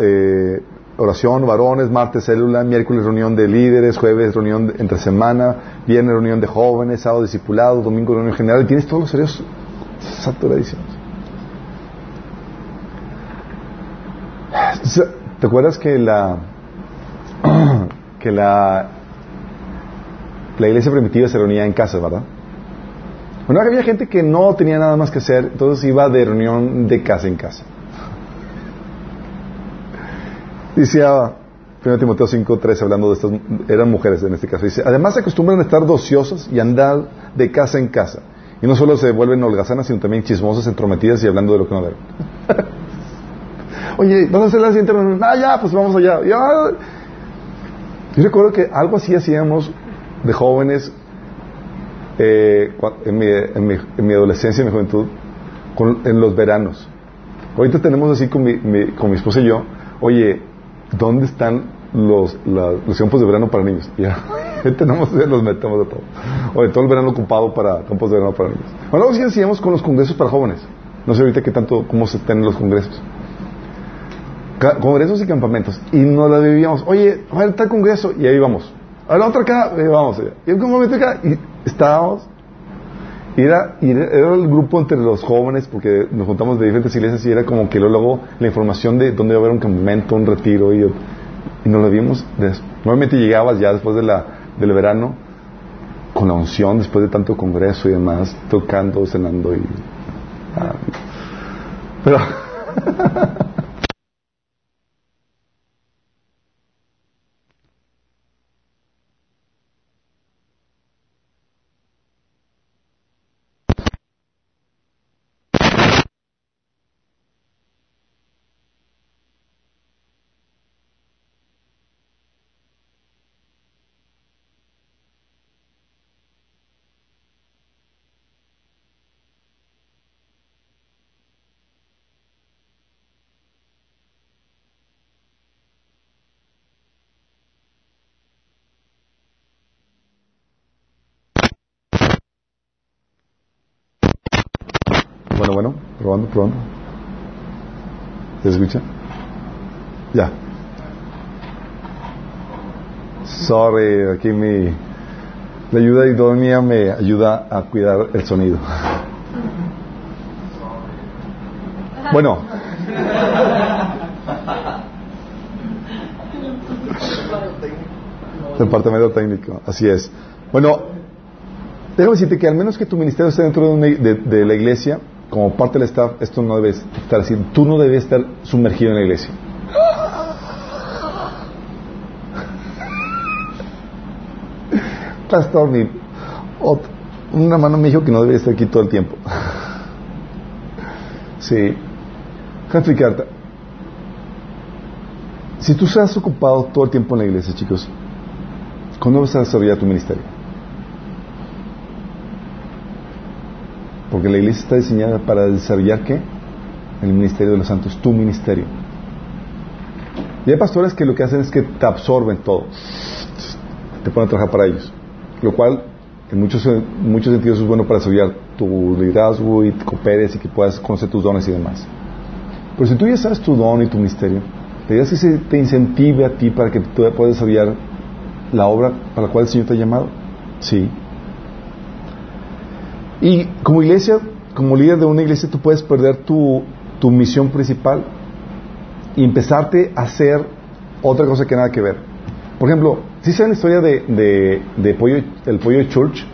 eh, oración, varones, martes célula, miércoles reunión de líderes, jueves reunión entre semana, viernes reunión de jóvenes, sábado discipulado, domingo reunión general. Tienes todos los horarios saturadísimos. ¿Te acuerdas que la que la la iglesia primitiva se reunía en casa, verdad? Bueno, había gente que no tenía nada más que hacer, entonces iba de reunión de casa en casa. Dice a 1 Timoteo 5.3 hablando de estas, eran mujeres en este caso, dice, además se acostumbran a estar dociosas y andar de casa en casa. Y no solo se vuelven holgazanas, sino también chismosas, entrometidas y hablando de lo que no deben. Oye, ¿vas a hacer la siguiente reunión? Ah, ya, pues vamos allá. Ya. Yo recuerdo que algo así hacíamos de jóvenes eh, en, mi, en, mi, en mi adolescencia, en mi juventud, con- en los veranos. Ahorita tenemos así con mi- con mi esposa y yo, oye, ¿dónde están los, la- los campos de verano para niños? Ya, tenemos, los metemos de todo. Oye, todo el verano ocupado para campos de verano para niños. Bueno, luego sí hacíamos con los congresos para jóvenes. No sé ahorita qué tanto, cómo se están los congresos. Ca- congresos y campamentos. Y nos la vivíamos. Oye, a ver, tal congreso. Y ahí vamos. A la otra acá, y vamos allá. Y en un momento acá, y estábamos. Y era, y era el grupo entre los jóvenes, porque nos juntamos de diferentes iglesias y era como que luego la información de dónde iba a haber un campamento, un retiro, y, y nos lo vimos. Normalmente llegabas ya después de la, del verano, con la unción, después de tanto congreso y demás, tocando, cenando y. ah, pero. Bueno, probando, probando. ¿Se escucha? Ya. Sorry, aquí mi... La ayuda idónea me ayuda a cuidar el sonido. Bueno. Departamento técnico, así es. Bueno, déjame decirte que al menos que tu ministerio esté dentro de, una- de la iglesia, como parte del staff, esto no debe estar así. Tú no debes estar sumergido en la iglesia. Pastor, una mano me dijo que no debía estar aquí todo el tiempo. sí. Déjame explicarte. Si tú estás ocupado todo el tiempo en la iglesia, chicos, ¿cuándo vas a desarrollar tu ministerio? Porque la iglesia está diseñada para desarrollar qué? El ministerio de los santos, tu ministerio. Y hay pastores que lo que hacen es que te absorben todo. Te ponen a trabajar para ellos. Lo cual, en muchos, muchos sentidos, es bueno para desarrollar tu liderazgo y te cooperes y que puedas conocer tus dones y demás. Pero si tú ya sabes tu don y tu ministerio, la idea que se te incentive a ti para que tú puedas desarrollar la obra para la cual el Señor te ha llamado. Sí. Y como iglesia, como líder de una iglesia, tú puedes perder tu, tu misión principal y empezarte a hacer otra cosa que nada que ver. Por ejemplo, si saben la historia de, de, de pollo, del pollo church?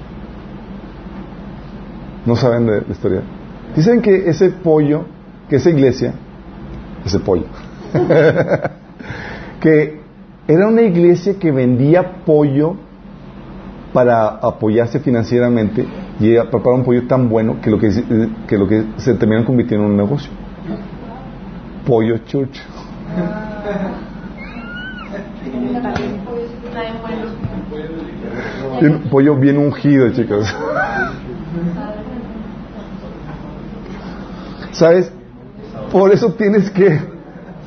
¿No saben de la historia? Dicen que ese pollo, que esa iglesia, ese pollo, que era una iglesia que vendía pollo para apoyarse financieramente y preparar un pollo tan bueno que lo que, que lo que se terminaron convirtiendo en un negocio. Pollo church. Pollo bien ungido, chicos. ¿Sabes? Por eso tienes que,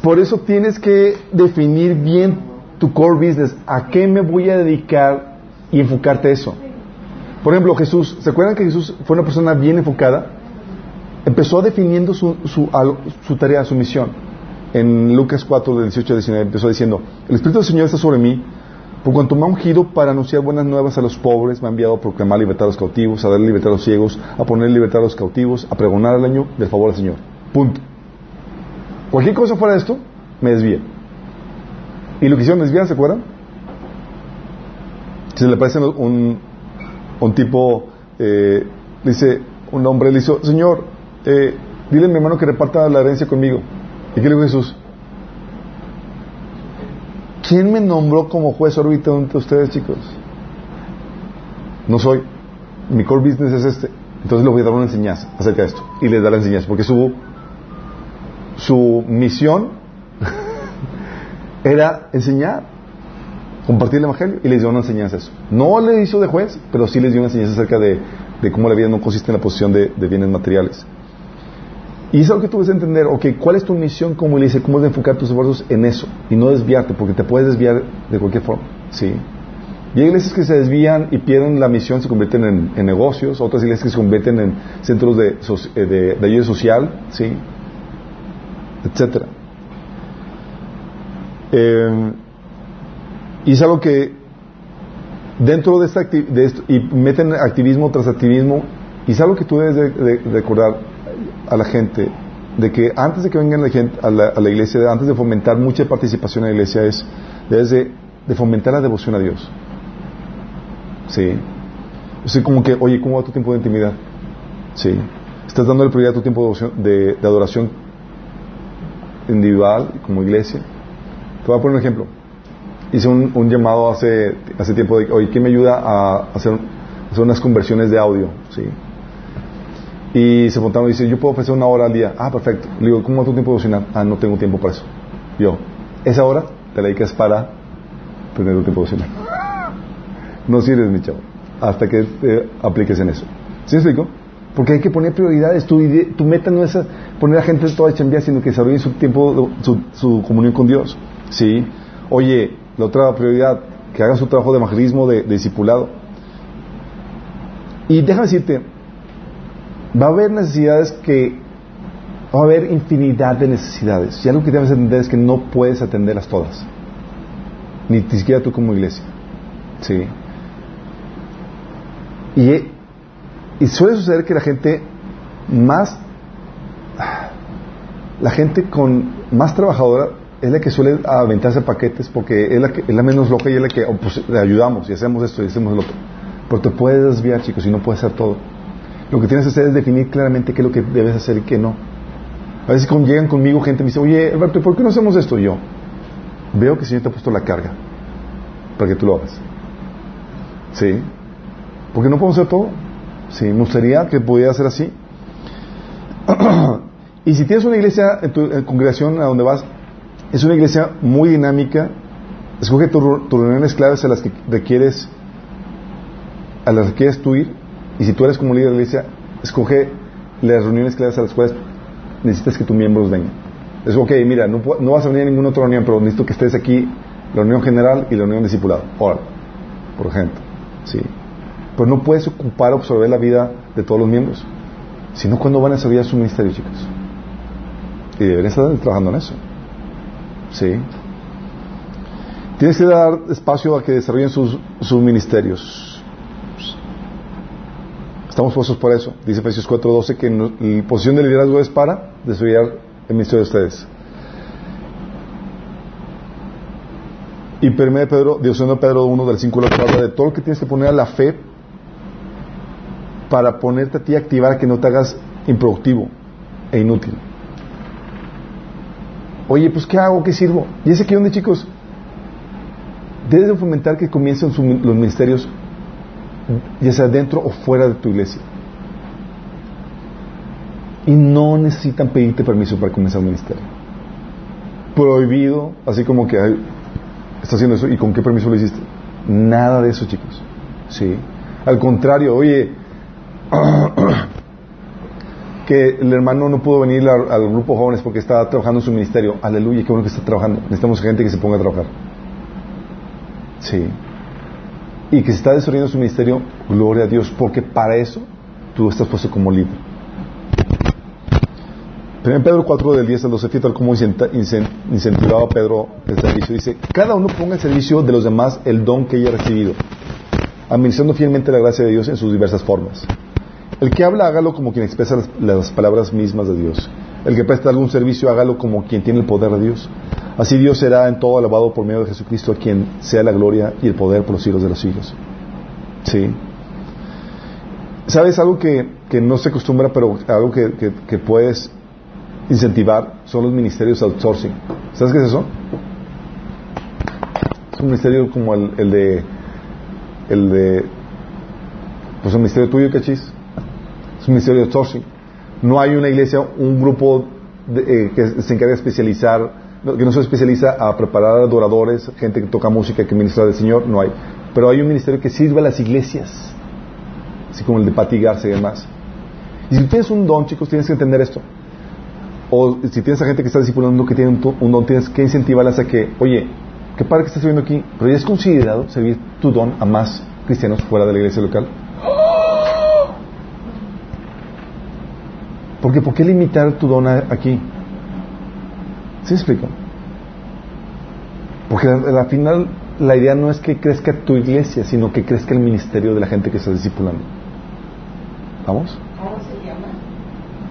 por eso tienes que definir bien tu core business. ¿A qué me voy a dedicar y enfocarte eso? Por ejemplo, Jesús, ¿se acuerdan que Jesús fue una persona bien enfocada? Empezó definiendo su, su, su tarea, su misión. en Lucas 4, del 18 al 19, empezó diciendo, el Espíritu del Señor está sobre mí, por cuanto me ha ungido para anunciar buenas nuevas a los pobres, me ha enviado a proclamar libertad a los cautivos, a dar libertad a los ciegos, a poner libertad a los cautivos, a pregonar el año del favor del Señor. Punto. Cualquier cosa fuera esto, me desvía. ¿Y lo que hicieron desviar, se acuerdan? Se le parece un, un tipo, eh, dice, un hombre le dice, Señor, eh, dile a mi hermano que reparta la herencia conmigo. ¿Y qué le dijo Jesús? ¿Quién me nombró como juez ahorita entre ustedes, chicos? No soy. Mi core business es este. Entonces les voy a dar una enseñanza acerca de esto. Y les da la enseñanza. Porque su, su misión era enseñar, compartir el Evangelio. Y les dio una enseñanza eso. No le hizo de juez, pero sí les dio una enseñanza acerca de, de cómo la vida no consiste en la posición de, bienes materiales. Y es algo que tú debes entender, ok, ¿cuál es tu misión como iglesia? ¿Cómo debes enfocar tus esfuerzos en eso? Y no desviarte, porque te puedes desviar de cualquier forma, ¿sí? Y hay iglesias que se desvían y pierden la misión, se convierten en, en negocios, otras iglesias que se convierten en centros de, eh, de, de ayuda social, ¿sí? Etcétera. Eh, y es algo que dentro de, esta de esto, y meten activismo tras activismo, y es algo que tú debes de, de recordar, a la gente de que antes de que vengan la gente a la, iglesia, antes de fomentar mucha participación en la iglesia, es debes de, fomentar la devoción a Dios. Sí. Es como que, oye, ¿cómo va tu tiempo de intimidad? Sí. Estás dando prioridad a tu tiempo de, devoción, de, de, adoración individual, como iglesia. Te voy a poner un ejemplo. Hice un, un llamado hace, hace tiempo de, oye, ¿quién me ayuda a hacer, hacer unas conversiones de audio? Sí. Y se y dice, yo puedo ofrecer una hora al día. Ah, perfecto. Le digo, ¿cómo va tu tiempo de devocional? Ah, no tengo tiempo para eso. Yo, esa hora te la dedicas para tener un tiempo de devocional. No sirves, mi chavo, hasta que te apliques en eso. ¿Sí me explico? Porque hay que poner prioridades. Tu, tu meta no es poner a gente toda chambear, sino que desarrollen su tiempo, su, su, comunión con Dios. ¿Sí? Oye, la otra prioridad, que hagan su trabajo de evangelismo, de, de discipulado. Y déjame decirte, va a haber necesidades que va a haber infinidad de necesidades. Y algo que debes entender es que no puedes atenderlas todas. Ni siquiera tú como iglesia. Sí. Y, y suele suceder que la gente más la gente con más trabajadora es la que suele aventarse paquetes porque es la, que, es la menos loca y es la que oh, pues, le ayudamos y hacemos esto y hacemos lo otro pero te puedes desviar chicos y no puedes hacer todo lo que tienes que hacer es definir claramente qué es lo que debes hacer y qué no. A veces cuando llegan conmigo gente me dice, oye, Alberto, ¿por qué no hacemos esto? yo, veo que el Señor te ha puesto la carga para que tú lo hagas. ¿Sí? Porque no podemos hacer todo. Sí, me gustaría que pudiera ser así. y si tienes una iglesia en tu congregación a donde vas, es una iglesia muy dinámica, escoge tus tu reuniones claves a las que requieres, a las que quieres tú ir y si tú eres como líder de la iglesia, escoge las reuniones claves a las cuales necesitas que tus miembros vengan. Es ok, mira, no, no, vas a venir a ninguna otra reunión, pero necesito que estés aquí, la reunión general y la reunión discipulado. Ahora, por ejemplo. Sí. Pero no puedes ocupar absorber la vida de todos los miembros. Si no, ¿cuándo van a desarrollar su ministerio, chicos? Y deberían estar trabajando en eso. Sí. Tienes que dar espacio a que desarrollen sus, sus ministerios. Estamos puestos por eso. Dice Efesios 4:12 que la posición de liderazgo es para desarrollar el ministerio de ustedes. Y 1 Pedro, Dios Pedro 1 del 5 al habla de todo lo que tienes que poner a la fe para ponerte a ti a activar que no te hagas improductivo e inútil. Oye, pues ¿qué hago? ¿Qué sirvo? Y ese que donde chicos, debes de fomentar que comiencen los ministerios ya sea dentro o fuera de tu iglesia. Y no necesitan pedirte permiso para comenzar un ministerio. Prohibido, así como que está haciendo eso y con qué permiso lo hiciste. Nada de eso, chicos. Sí. Al contrario, oye, que el hermano no pudo venir al, grupo jóvenes porque estaba trabajando en su ministerio. Aleluya, qué bueno que está trabajando. Necesitamos gente que se ponga a trabajar. Sí y que se está desarrollando su ministerio, gloria a Dios, porque para eso tú estás puesto como líder. 1 Pedro 4 del 10 al 12, fíjate cómo incentivaba Pedro el servicio. Dice, cada uno ponga en servicio de los demás el don que haya recibido, administrando fielmente la gracia de Dios en sus diversas formas. El que habla, hágalo como quien expresa las, palabras mismas de Dios. El que presta algún servicio, hágalo como quien tiene el poder de Dios. Así Dios será en todo alabado por medio de Jesucristo, a quien sea la gloria y el poder por los siglos de los siglos. Sí. ¿Sabes algo que, que no se acostumbra, pero algo que, que- puedes incentivar? Son los ministerios outsourcing. ¿Sabes qué es eso? Es un ministerio como el, el de. El de. Pues el ministerio tuyo, cachis. Es un ministerio de outsourcing. No hay una iglesia, un grupo eh, que se encarga de especializar, que no se especializa a preparar adoradores, gente que toca música, que ministra del Señor, no hay. Pero hay un ministerio que sirve a las iglesias así como el de Pati Garza y demás. Y si tienes un don, chicos, tienes que entender esto. O si tienes a gente que está discipulando que tiene un, don, tienes que incentivarlas a que, oye, qué padre que estás viviendo aquí, pero ya es considerado servir tu don a más cristianos fuera de la iglesia local. Porque ¿por qué limitar tu don aquí? ¿Sí me explico? Porque al al final la idea no es que crezca tu iglesia, sino que crezca el ministerio de la gente que estás discipulando. ¿Vamos? ¿Cómo se llama?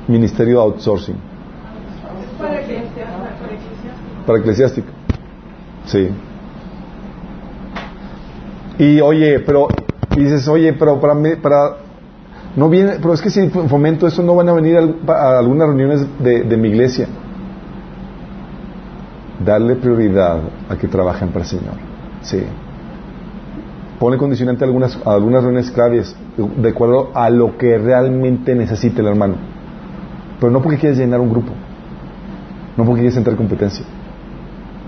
Ministerio outsourcing. Es para eclesiástica. Para eclesiástico. Sí. Y oye, pero y dices, oye, pero para mí, para no viene, pero es que si fomento eso no van a venir a algunas reuniones de, mi iglesia. Darle prioridad a que trabajen para el Señor. Sí. Ponle condicionante a algunas, a algunas reuniones claves de, acuerdo a lo que realmente necesite el hermano. Pero no porque quieras llenar un grupo. No porque quieres entrar en competencia.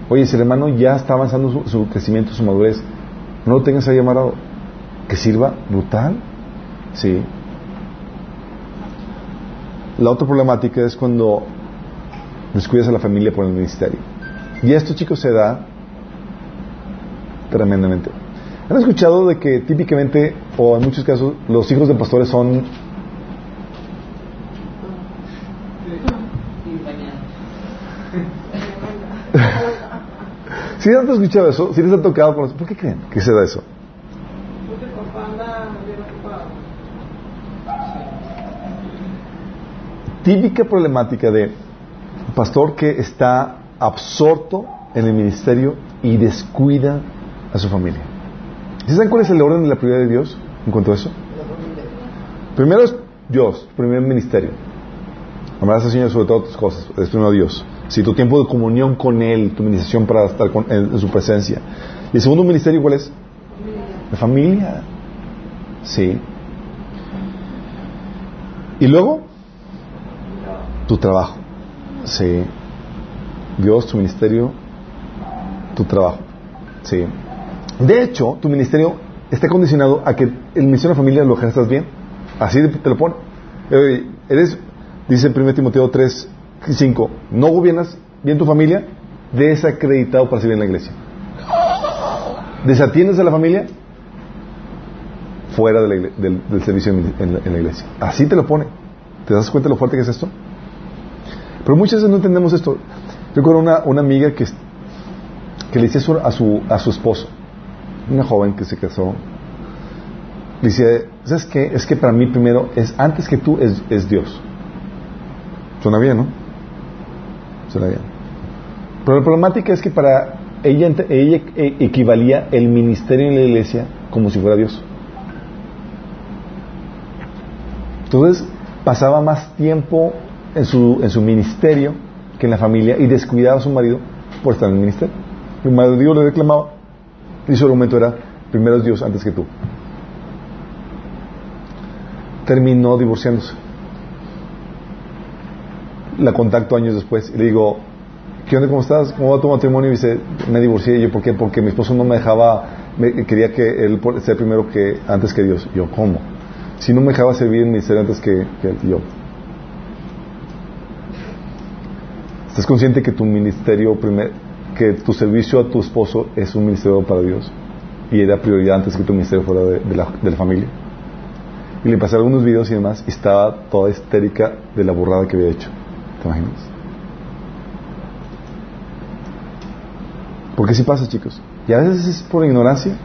Oye, si el hermano ya está avanzando su, su crecimiento, su madurez, no lo tengas ahí amarrado. Que sirva brutal. Sí. La otra problemática es cuando descuidas a la familia por el ministerio. Y esto, chicos, se da tremendamente. ¿Han escuchado de que típicamente, o en muchos casos, los hijos de pastores son mañana. ¿Sí han escuchado eso? ¿Sí les ha tocado con los... ¿Por qué creen que se da eso? Porque el papá anda bien ocupado. Típica problemática de un pastor que está absorto en el ministerio y descuida a su familia. ¿Sí saben cuál es el orden de la prioridad de Dios en cuanto a eso? Primero es Dios, primer ministerio. Amarás al Señor sobre todas tus cosas, es primero Dios. Si tu tiempo de comunión con Él, tu ministración para estar con- en su presencia. ¿Y el segundo ministerio cuál es? La familia. Sí. Y luego, tu trabajo. Sí. Dios, tu ministerio, tu trabajo. Sí. De hecho, tu ministerio está condicionado a que el ministerio de familia lo ejerzas bien. Así te lo pone. Eres, dice 1 Timoteo 3, 5, no gobiernas bien tu familia, desacreditado para servir en la iglesia. Desatiendes a la familia, fuera del, servicio en la, en la iglesia. Así te lo pone. ¿Te das cuenta de lo fuerte que es esto? Pero muchas veces no entendemos esto. Yo recuerdo una, una amiga que, que le decía eso a su, a su esposo, una joven que se casó. Le dice, ¿sabes qué? Es que para mí primero es, antes que tú, es, es Dios. Suena bien, ¿no? Suena bien. Pero la problemática es que para ella, ella e- equivalía el ministerio en la iglesia como si fuera Dios. Entonces pasaba más tiempo en su, en su ministerio que en la familia y descuidaba a su marido por estar en el ministerio. El marido le reclamaba y su argumento era, primero es Dios antes que tú. Terminó divorciándose. La contacto años después y le digo, ¿qué onda? ¿Cómo estás? ¿Cómo va tu matrimonio? Y dice, me divorcié. Y yo, ¿por qué? Porque mi esposo no me dejaba, me- quería que él sea primero que, antes que Dios. Yo, ¿cómo? Si no me dejaba servir en el ministerio antes que, yo, ¿estás consciente que tu ministerio, primer, que tu servicio a tu esposo es un ministerio para Dios? Y era prioridad antes que tu ministerio fuera de, la, de la familia. Y le pasé algunos videos y demás y estaba toda histérica de la burrada que había hecho. ¿Te ¿Te imaginas? Porque si pasa, chicos. Y a veces es por ignorancia.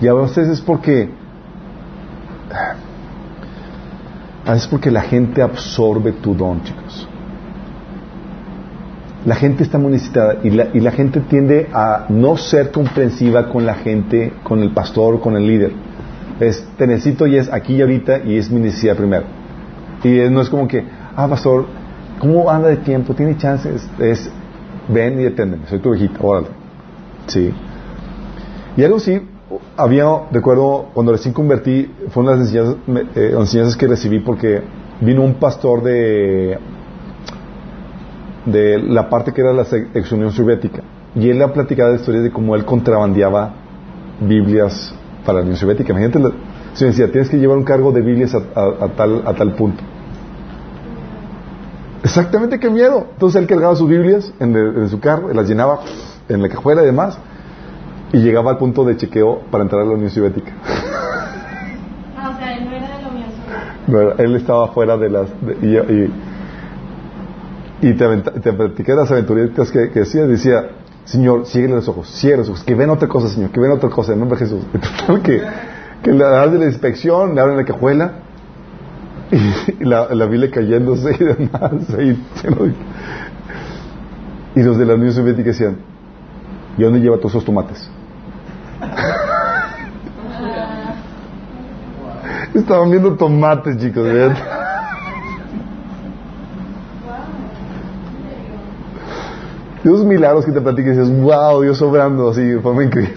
Y a veces es porque... A veces porque la gente absorbe tu don, chicos. La gente está muy necesitada y la, y la gente tiende a no ser comprensiva con la gente, con el pastor, con el líder. Es, te necesito y es aquí y ahorita y es mi necesidad primero. Y no es como que, ah, pastor, ¿cómo anda de tiempo? ¿Tiene chances? Es, ven y deténdeme, soy tu viejita, órale. Sí. Y algo sí, había, recuerdo, cuando recién convertí, fue una de las enseñanzas, eh, enseñanzas que recibí porque vino un pastor de, de la parte que era la ex Unión Soviética. Y él ha platicado historias de cómo él contrabandeaba Biblias para la Unión Soviética. Imagínate, la, se decía, tienes que llevar un cargo de Biblias a, a- a tal, a tal punto. Exactamente, qué miedo. Entonces él cargaba sus Biblias en, el- en su carro, las llenaba en la cajuela y demás, y llegaba al punto de chequeo para entrar a la Unión Soviética. Ah, o sea, él no era de la Unión Soviética. No, él estaba fuera de las... de- y, y- y te, te las aventuritas que, que decía, Señor, síguele los ojos, cierra los ojos, que ven otra cosa, Señor, que ven otra cosa, en nombre de Jesús. Que, que le dan de la inspección, le abren la cajuela, y la, la Biblia cayéndose y demás, y los de la Unión Soviética decían, ¿y dónde lleva todos esos tomates? Estaban viendo tomates, chicos, ¿verdad? Dios milagros que te platiques y dices, wow, Dios obrando así de forma increíble.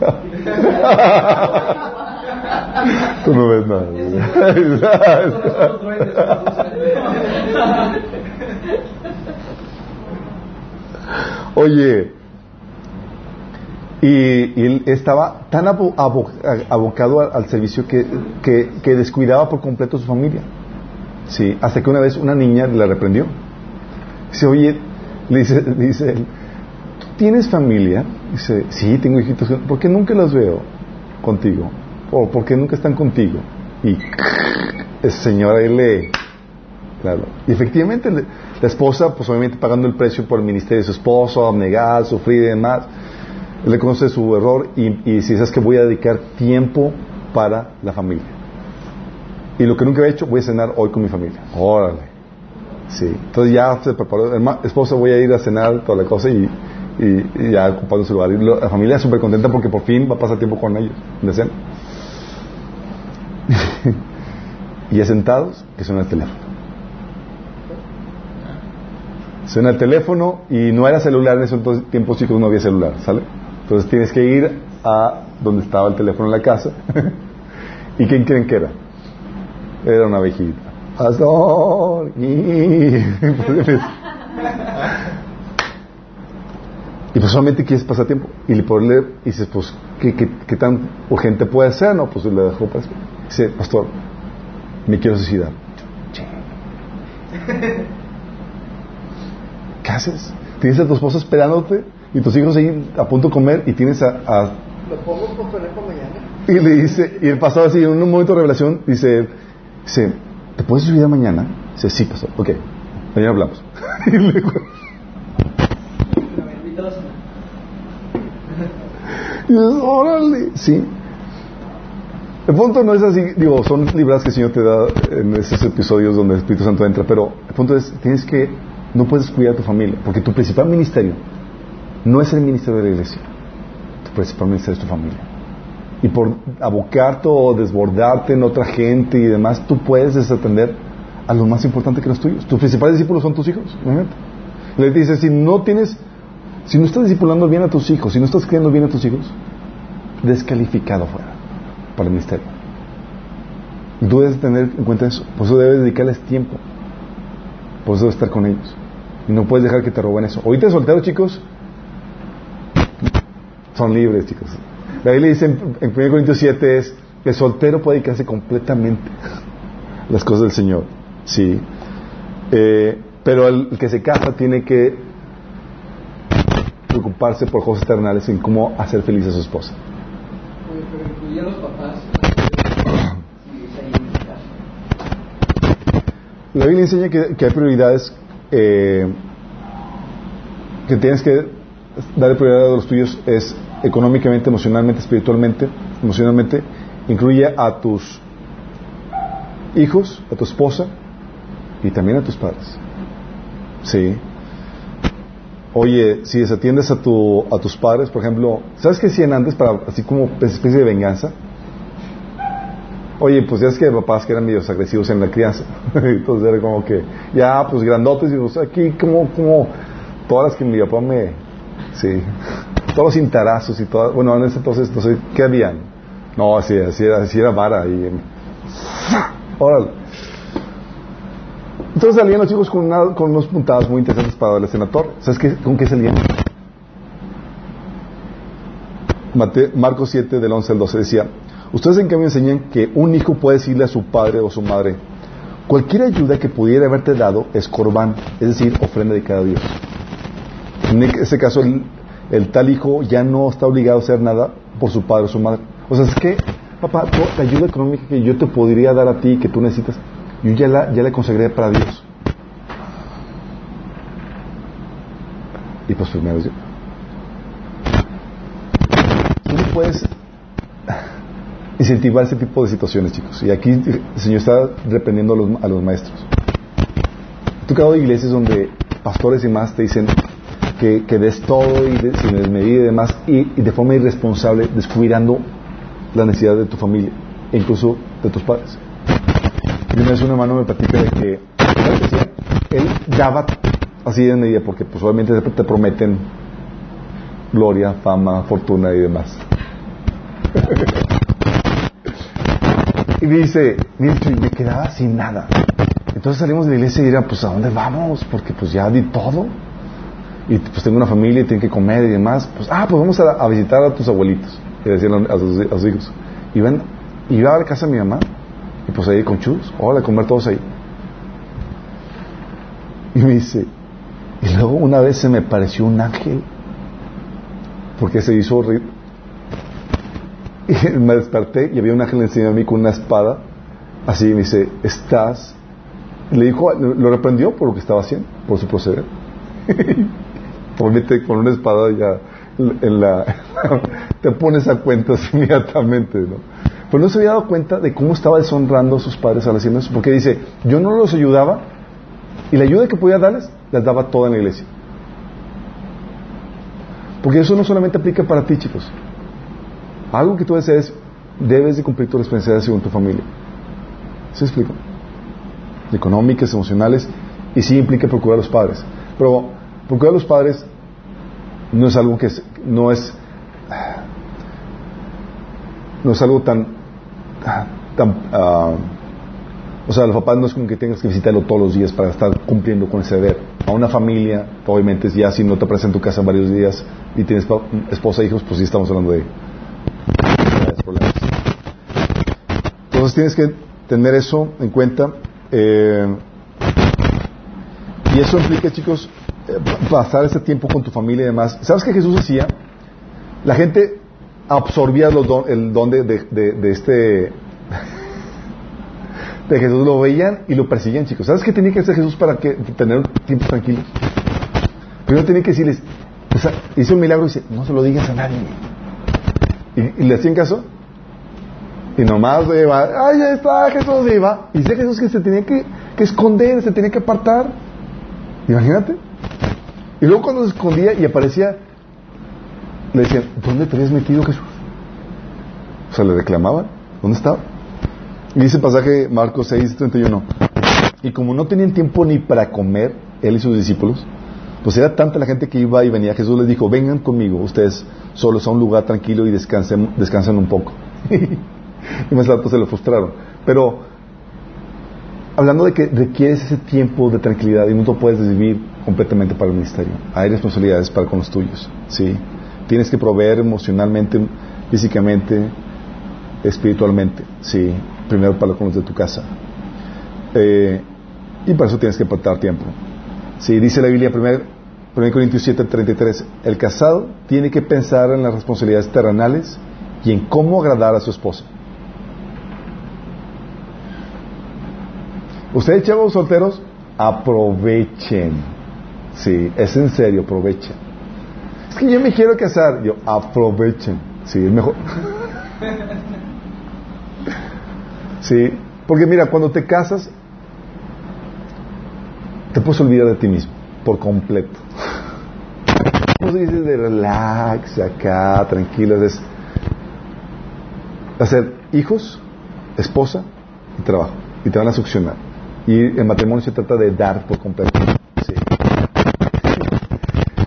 Tú no ves nada. Oye, y, y él estaba tan abo- abo- abocado al, al servicio que, que, que descuidaba por completo a su familia. Sí, hasta que una vez una niña le reprendió. Dice, oye, le dice, dice él, ¿tú tienes familia? Dice, sí, tengo hijitos. ¿Por qué nunca los veo contigo? ¿O por qué nunca están contigo? Y esa señora ahí le... Claro. Y efectivamente la esposa, pues obviamente pagando el precio por el ministerio de su esposo, abnegar, sufrir y demás, le conoce su error y, y dice, ¿sabes que Voy a dedicar tiempo para la familia. Y lo que nunca he hecho, voy a cenar hoy con mi familia. Órale. Sí. Entonces ya se preparó, "Herma- esposa, voy a ir a cenar, toda la cosa y, y- y ya ocupando su lugar. Y la familia súper contenta porque por fin va a pasar tiempo con ellos, de cena. y ya sentados, que suena el teléfono. Suena el teléfono y no era celular en esos tiempos, chicos, no había celular, ¿sale? Entonces tienes que ir a donde estaba el teléfono en la casa. ¿Y quién creen que era? Era una abejita. Pastor. Y y pues solamente quieres pasar tiempo. Y le leer, y dices, pues, ¿qué, qué, qué tan urgente puede ser? No, pues le dejó para. Dice, pastor, me quiero suicidar. ¿Qué haces? Tienes a tu esposa esperándote y tus hijos ahí a punto de comer y tienes a, a- Lo pongo por teléfono mañana. y le dice, y el pastor así, en un momento de revelación, dice, dice, ¿te puedes suicidar mañana? Dice, sí, pastor, ok, mañana hablamos. y dijo, y dices, órale, sí. El punto no es así, digo, son libras que el Señor te da en esos episodios donde el Espíritu Santo entra, pero el punto es, tienes que, no puedes cuidar a tu familia, porque tu principal ministerio no es el ministerio de la iglesia, tu principal ministerio es tu familia. Y por abocarte o desbordarte en otra gente y demás, tú puedes desatender a lo más importante que los tuyos. Tus principales discípulos son tus hijos, imagínate. Le dice, si no tienes, si no estás discipulando bien a tus hijos, si no estás criando bien a tus hijos, descalificado fuera para el ministerio. Tú debes tener en cuenta eso. Por eso debes dedicarles tiempo. Por eso debes estar con ellos. Y no puedes dejar que te roben eso. Ahorita solteros, chicos, son libres, chicos. La Biblia dice en, en 1 Corintios 7 es que el soltero puede dedicarse completamente a las cosas del Señor. Sí. Eh, pero el, que se casa tiene que preocuparse por cosas eternales en cómo hacer feliz a su esposa. Pero los papás. La Biblia enseña que, que hay prioridades eh, que tienes que dar prioridad a los tuyos es económicamente, emocionalmente, espiritualmente, emocionalmente, incluye a tus hijos, a tu esposa y también a tus padres. Sí. Oye, si desatiendes a, tu, a tus padres, por ejemplo, ¿sabes qué hacían antes para así como especie de venganza? Oye, pues ya es que papás que eran medios agresivos en la crianza. Entonces era como que, ya, pues grandotes, y pues aquí como, como todas las que mi papá me, sí, todos los cintarazos y todas, bueno, en ese entonces, entonces, ¿qué habían? No, así, así era, así era vara y, órale. Entonces salían los chicos con, una- con unos puntadas muy interesantes para darles en la torre. ¿Sabes qué, con qué salían? Mate- Marcos 7, del 11 al 12 decía, ustedes en cambio enseñan que un hijo puede decirle a su padre o su madre, cualquier ayuda que pudiera haberte dado es corbán, es decir, ofrenda de cada Dios. En ese caso, el, el tal hijo ya no está obligado a hacer nada por su padre o su madre. O sea, es que, papá, la ayuda económica que yo te podría dar a ti, que tú necesitas, yo ya la, ya la consagré para Dios. Y pues primero yo. Tú no puedes incentivar ese tipo de situaciones, chicos. Y aquí el Señor está reprendiendo a los, a los maestros. He tocado iglesias donde pastores y más te dicen que, que des todo y de- sin desmedida y demás, y, y de forma irresponsable, descuidando la necesidad de tu familia e incluso de tus padres. Y una vez un hermano me platica de que él daba así de medida, porque pues obviamente te te prometen gloria, fama, fortuna y demás. y dice, y me quedaba sin nada. Entonces salimos de la iglesia y era, pues ¿a dónde vamos? Porque pues ya di todo. Y pues tengo una familia y tengo que comer y demás. Pues, ah, pues vamos a, visitar a tus abuelitos. Y decían a sus, a sus hijos. Y ven, y iba a la casa de mi mamá. Y pues ahí con chus, hola, comer todos ahí. Y me dice, y luego una vez se me pareció un ángel. Porque se hizo horrible. Y me desperté y había un ángel encima de mí con una espada. Así me dice, estás. Le dijo, lo reprendió por lo que estaba haciendo, por su proceder. Ponete con una espada ya en la. te pones a cuentas inmediatamente, ¿no? Pero no se había dado cuenta de cómo estaba deshonrando a sus padres al haciendo eso. Porque dice, yo no los ayudaba y la ayuda que podía darles, las daba toda en la iglesia. Porque eso no solamente aplica para ti, chicos. Algo que tú desees, debes de cumplir tus responsabilidades según tu familia. ¿Se explico? Económicas, emocionales, y sí implica procurar a los padres. Pero procurar a los padres no es algo que es, no es no es algo tan tan ah, o sea, los papás no es como que tengas que visitarlo todos los días para estar cumpliendo con ese deber. A una familia, obviamente, ya si no te aparece en tu casa varios días y tienes esposa e hijos, pues sí estamos hablando de. Entonces tienes que tener eso en cuenta. eh, y eso implica, chicos, pasar ese tiempo con tu familia y demás. ¿Sabes qué Jesús hacía? La gente absorbía el don de, de- de- de este de Jesús lo veían y lo perseguían, chicos. ¿Sabes qué tenía que hacer Jesús para que tener tiempos tranquilos? Primero tenía que decirles, o sea, hizo un milagro y dice, no se lo digas a nadie. Y, y le hacían caso. Y nomás iba, ay, está Jesús, iba. Y dice Jesús que se tenía que, que esconder, se tenía que apartar. Imagínate. Y luego cuando se escondía y aparecía, le decían, ¿dónde te habías metido Jesús? O sea, le reclamaban, ¿dónde estaba? Y dice el pasaje Marcos 6, 31. Y como no tenían tiempo ni para comer, él y sus discípulos, pues era tanta la gente que iba y venía, Jesús les dijo, vengan conmigo, ustedes solos a un lugar tranquilo y descansen, descansen un poco. y más rato se lo frustraron. Pero hablando de que requieres ese tiempo de tranquilidad y no lo puedes vivir completamente para el ministerio. Hay responsabilidades para con los tuyos, ¿sí? Tienes que proveer emocionalmente, físicamente, espiritualmente, sí, primero para con los de tu casa. Eh, y para eso tienes que apartar tiempo. Sí, dice la Biblia, 1 Corintios 7, 33, el casado tiene que pensar en las responsabilidades terrenales y en cómo agradar a su esposa. Ustedes, chavos solteros, aprovechen. Sí, es en serio, aprovechen. Es que yo me quiero casar. Yo, aprovechen. Sí, es mejor. Sí, porque mira, cuando te casas, te puedes olvidar de ti mismo, por completo. Como se dice de relax, acá, tranquilo, es hacer hijos, esposa y trabajo, y te van a succionar. Y el matrimonio se trata de dar por completo.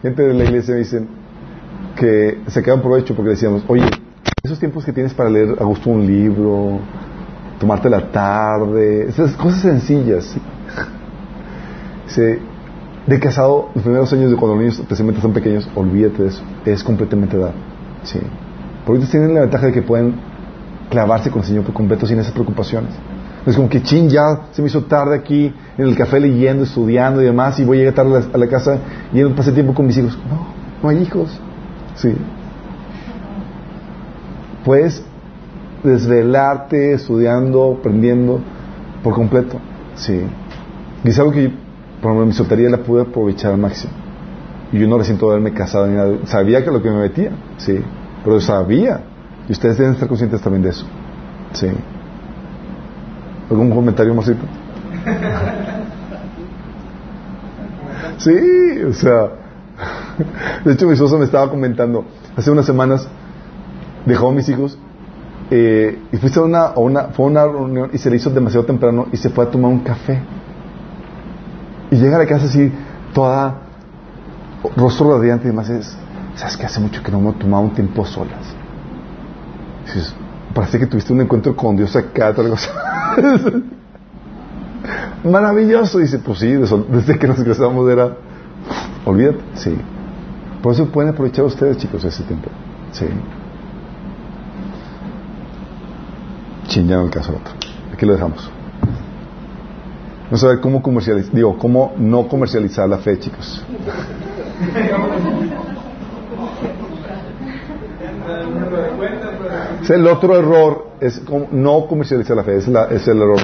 Gente de la iglesia me dicen que se quedan provecho porque decíamos, oye, esos tiempos que tienes para leer a gusto un libro, tomarte la tarde, esas cosas sencillas. ¿sí? De casado, los primeros años de cuando los niños especialmente son pequeños, olvídate de eso, es completamente dar. Sí. Ellos tienen la ventaja de que pueden clavarse con el Señor por completo sin esas preocupaciones. Es como que chin, ya se me hizo tarde aquí en el café leyendo, estudiando y demás, y voy a llegar tarde a la, a la casa y no pasé tiempo con mis hijos. No, no hay hijos. Sí. Puedes desvelarte estudiando, aprendiendo por completo. Sí. Y es algo que, por ejemplo, mi soltería la pude aprovechar al máximo. Y yo no resiento haberme casado ni nada. Sabía que lo que me metía, sí. Pero sabía. Y ustedes deben estar conscientes también de eso. Sí. ¿Algún comentario, Marcito? Sí, o sea. De hecho, mi esposa me estaba comentando. Hace unas semanas dejó a mis hijos eh, y fuiste a una, a una, fue una reunión y se le hizo demasiado temprano y se fue a tomar un café. Y llega a la casa así, toda rostro radiante y demás. Es, ¿Sabes que Hace mucho que no me tomaba un tiempo solas. Parece que tuviste un encuentro con Dios acá, tal cosa. Maravilloso. Dice, pues sí, desde que nos casamos era, olvídate, sí. Por eso pueden aprovechar ustedes, chicos, ese tiempo. Sí. Chingando el caso otro. Aquí lo dejamos. Vamos a ver cómo comercializar, digo, cómo no comercializar la fe, chicos. Es el otro error, es no comercializar la fe, es, la, es el error.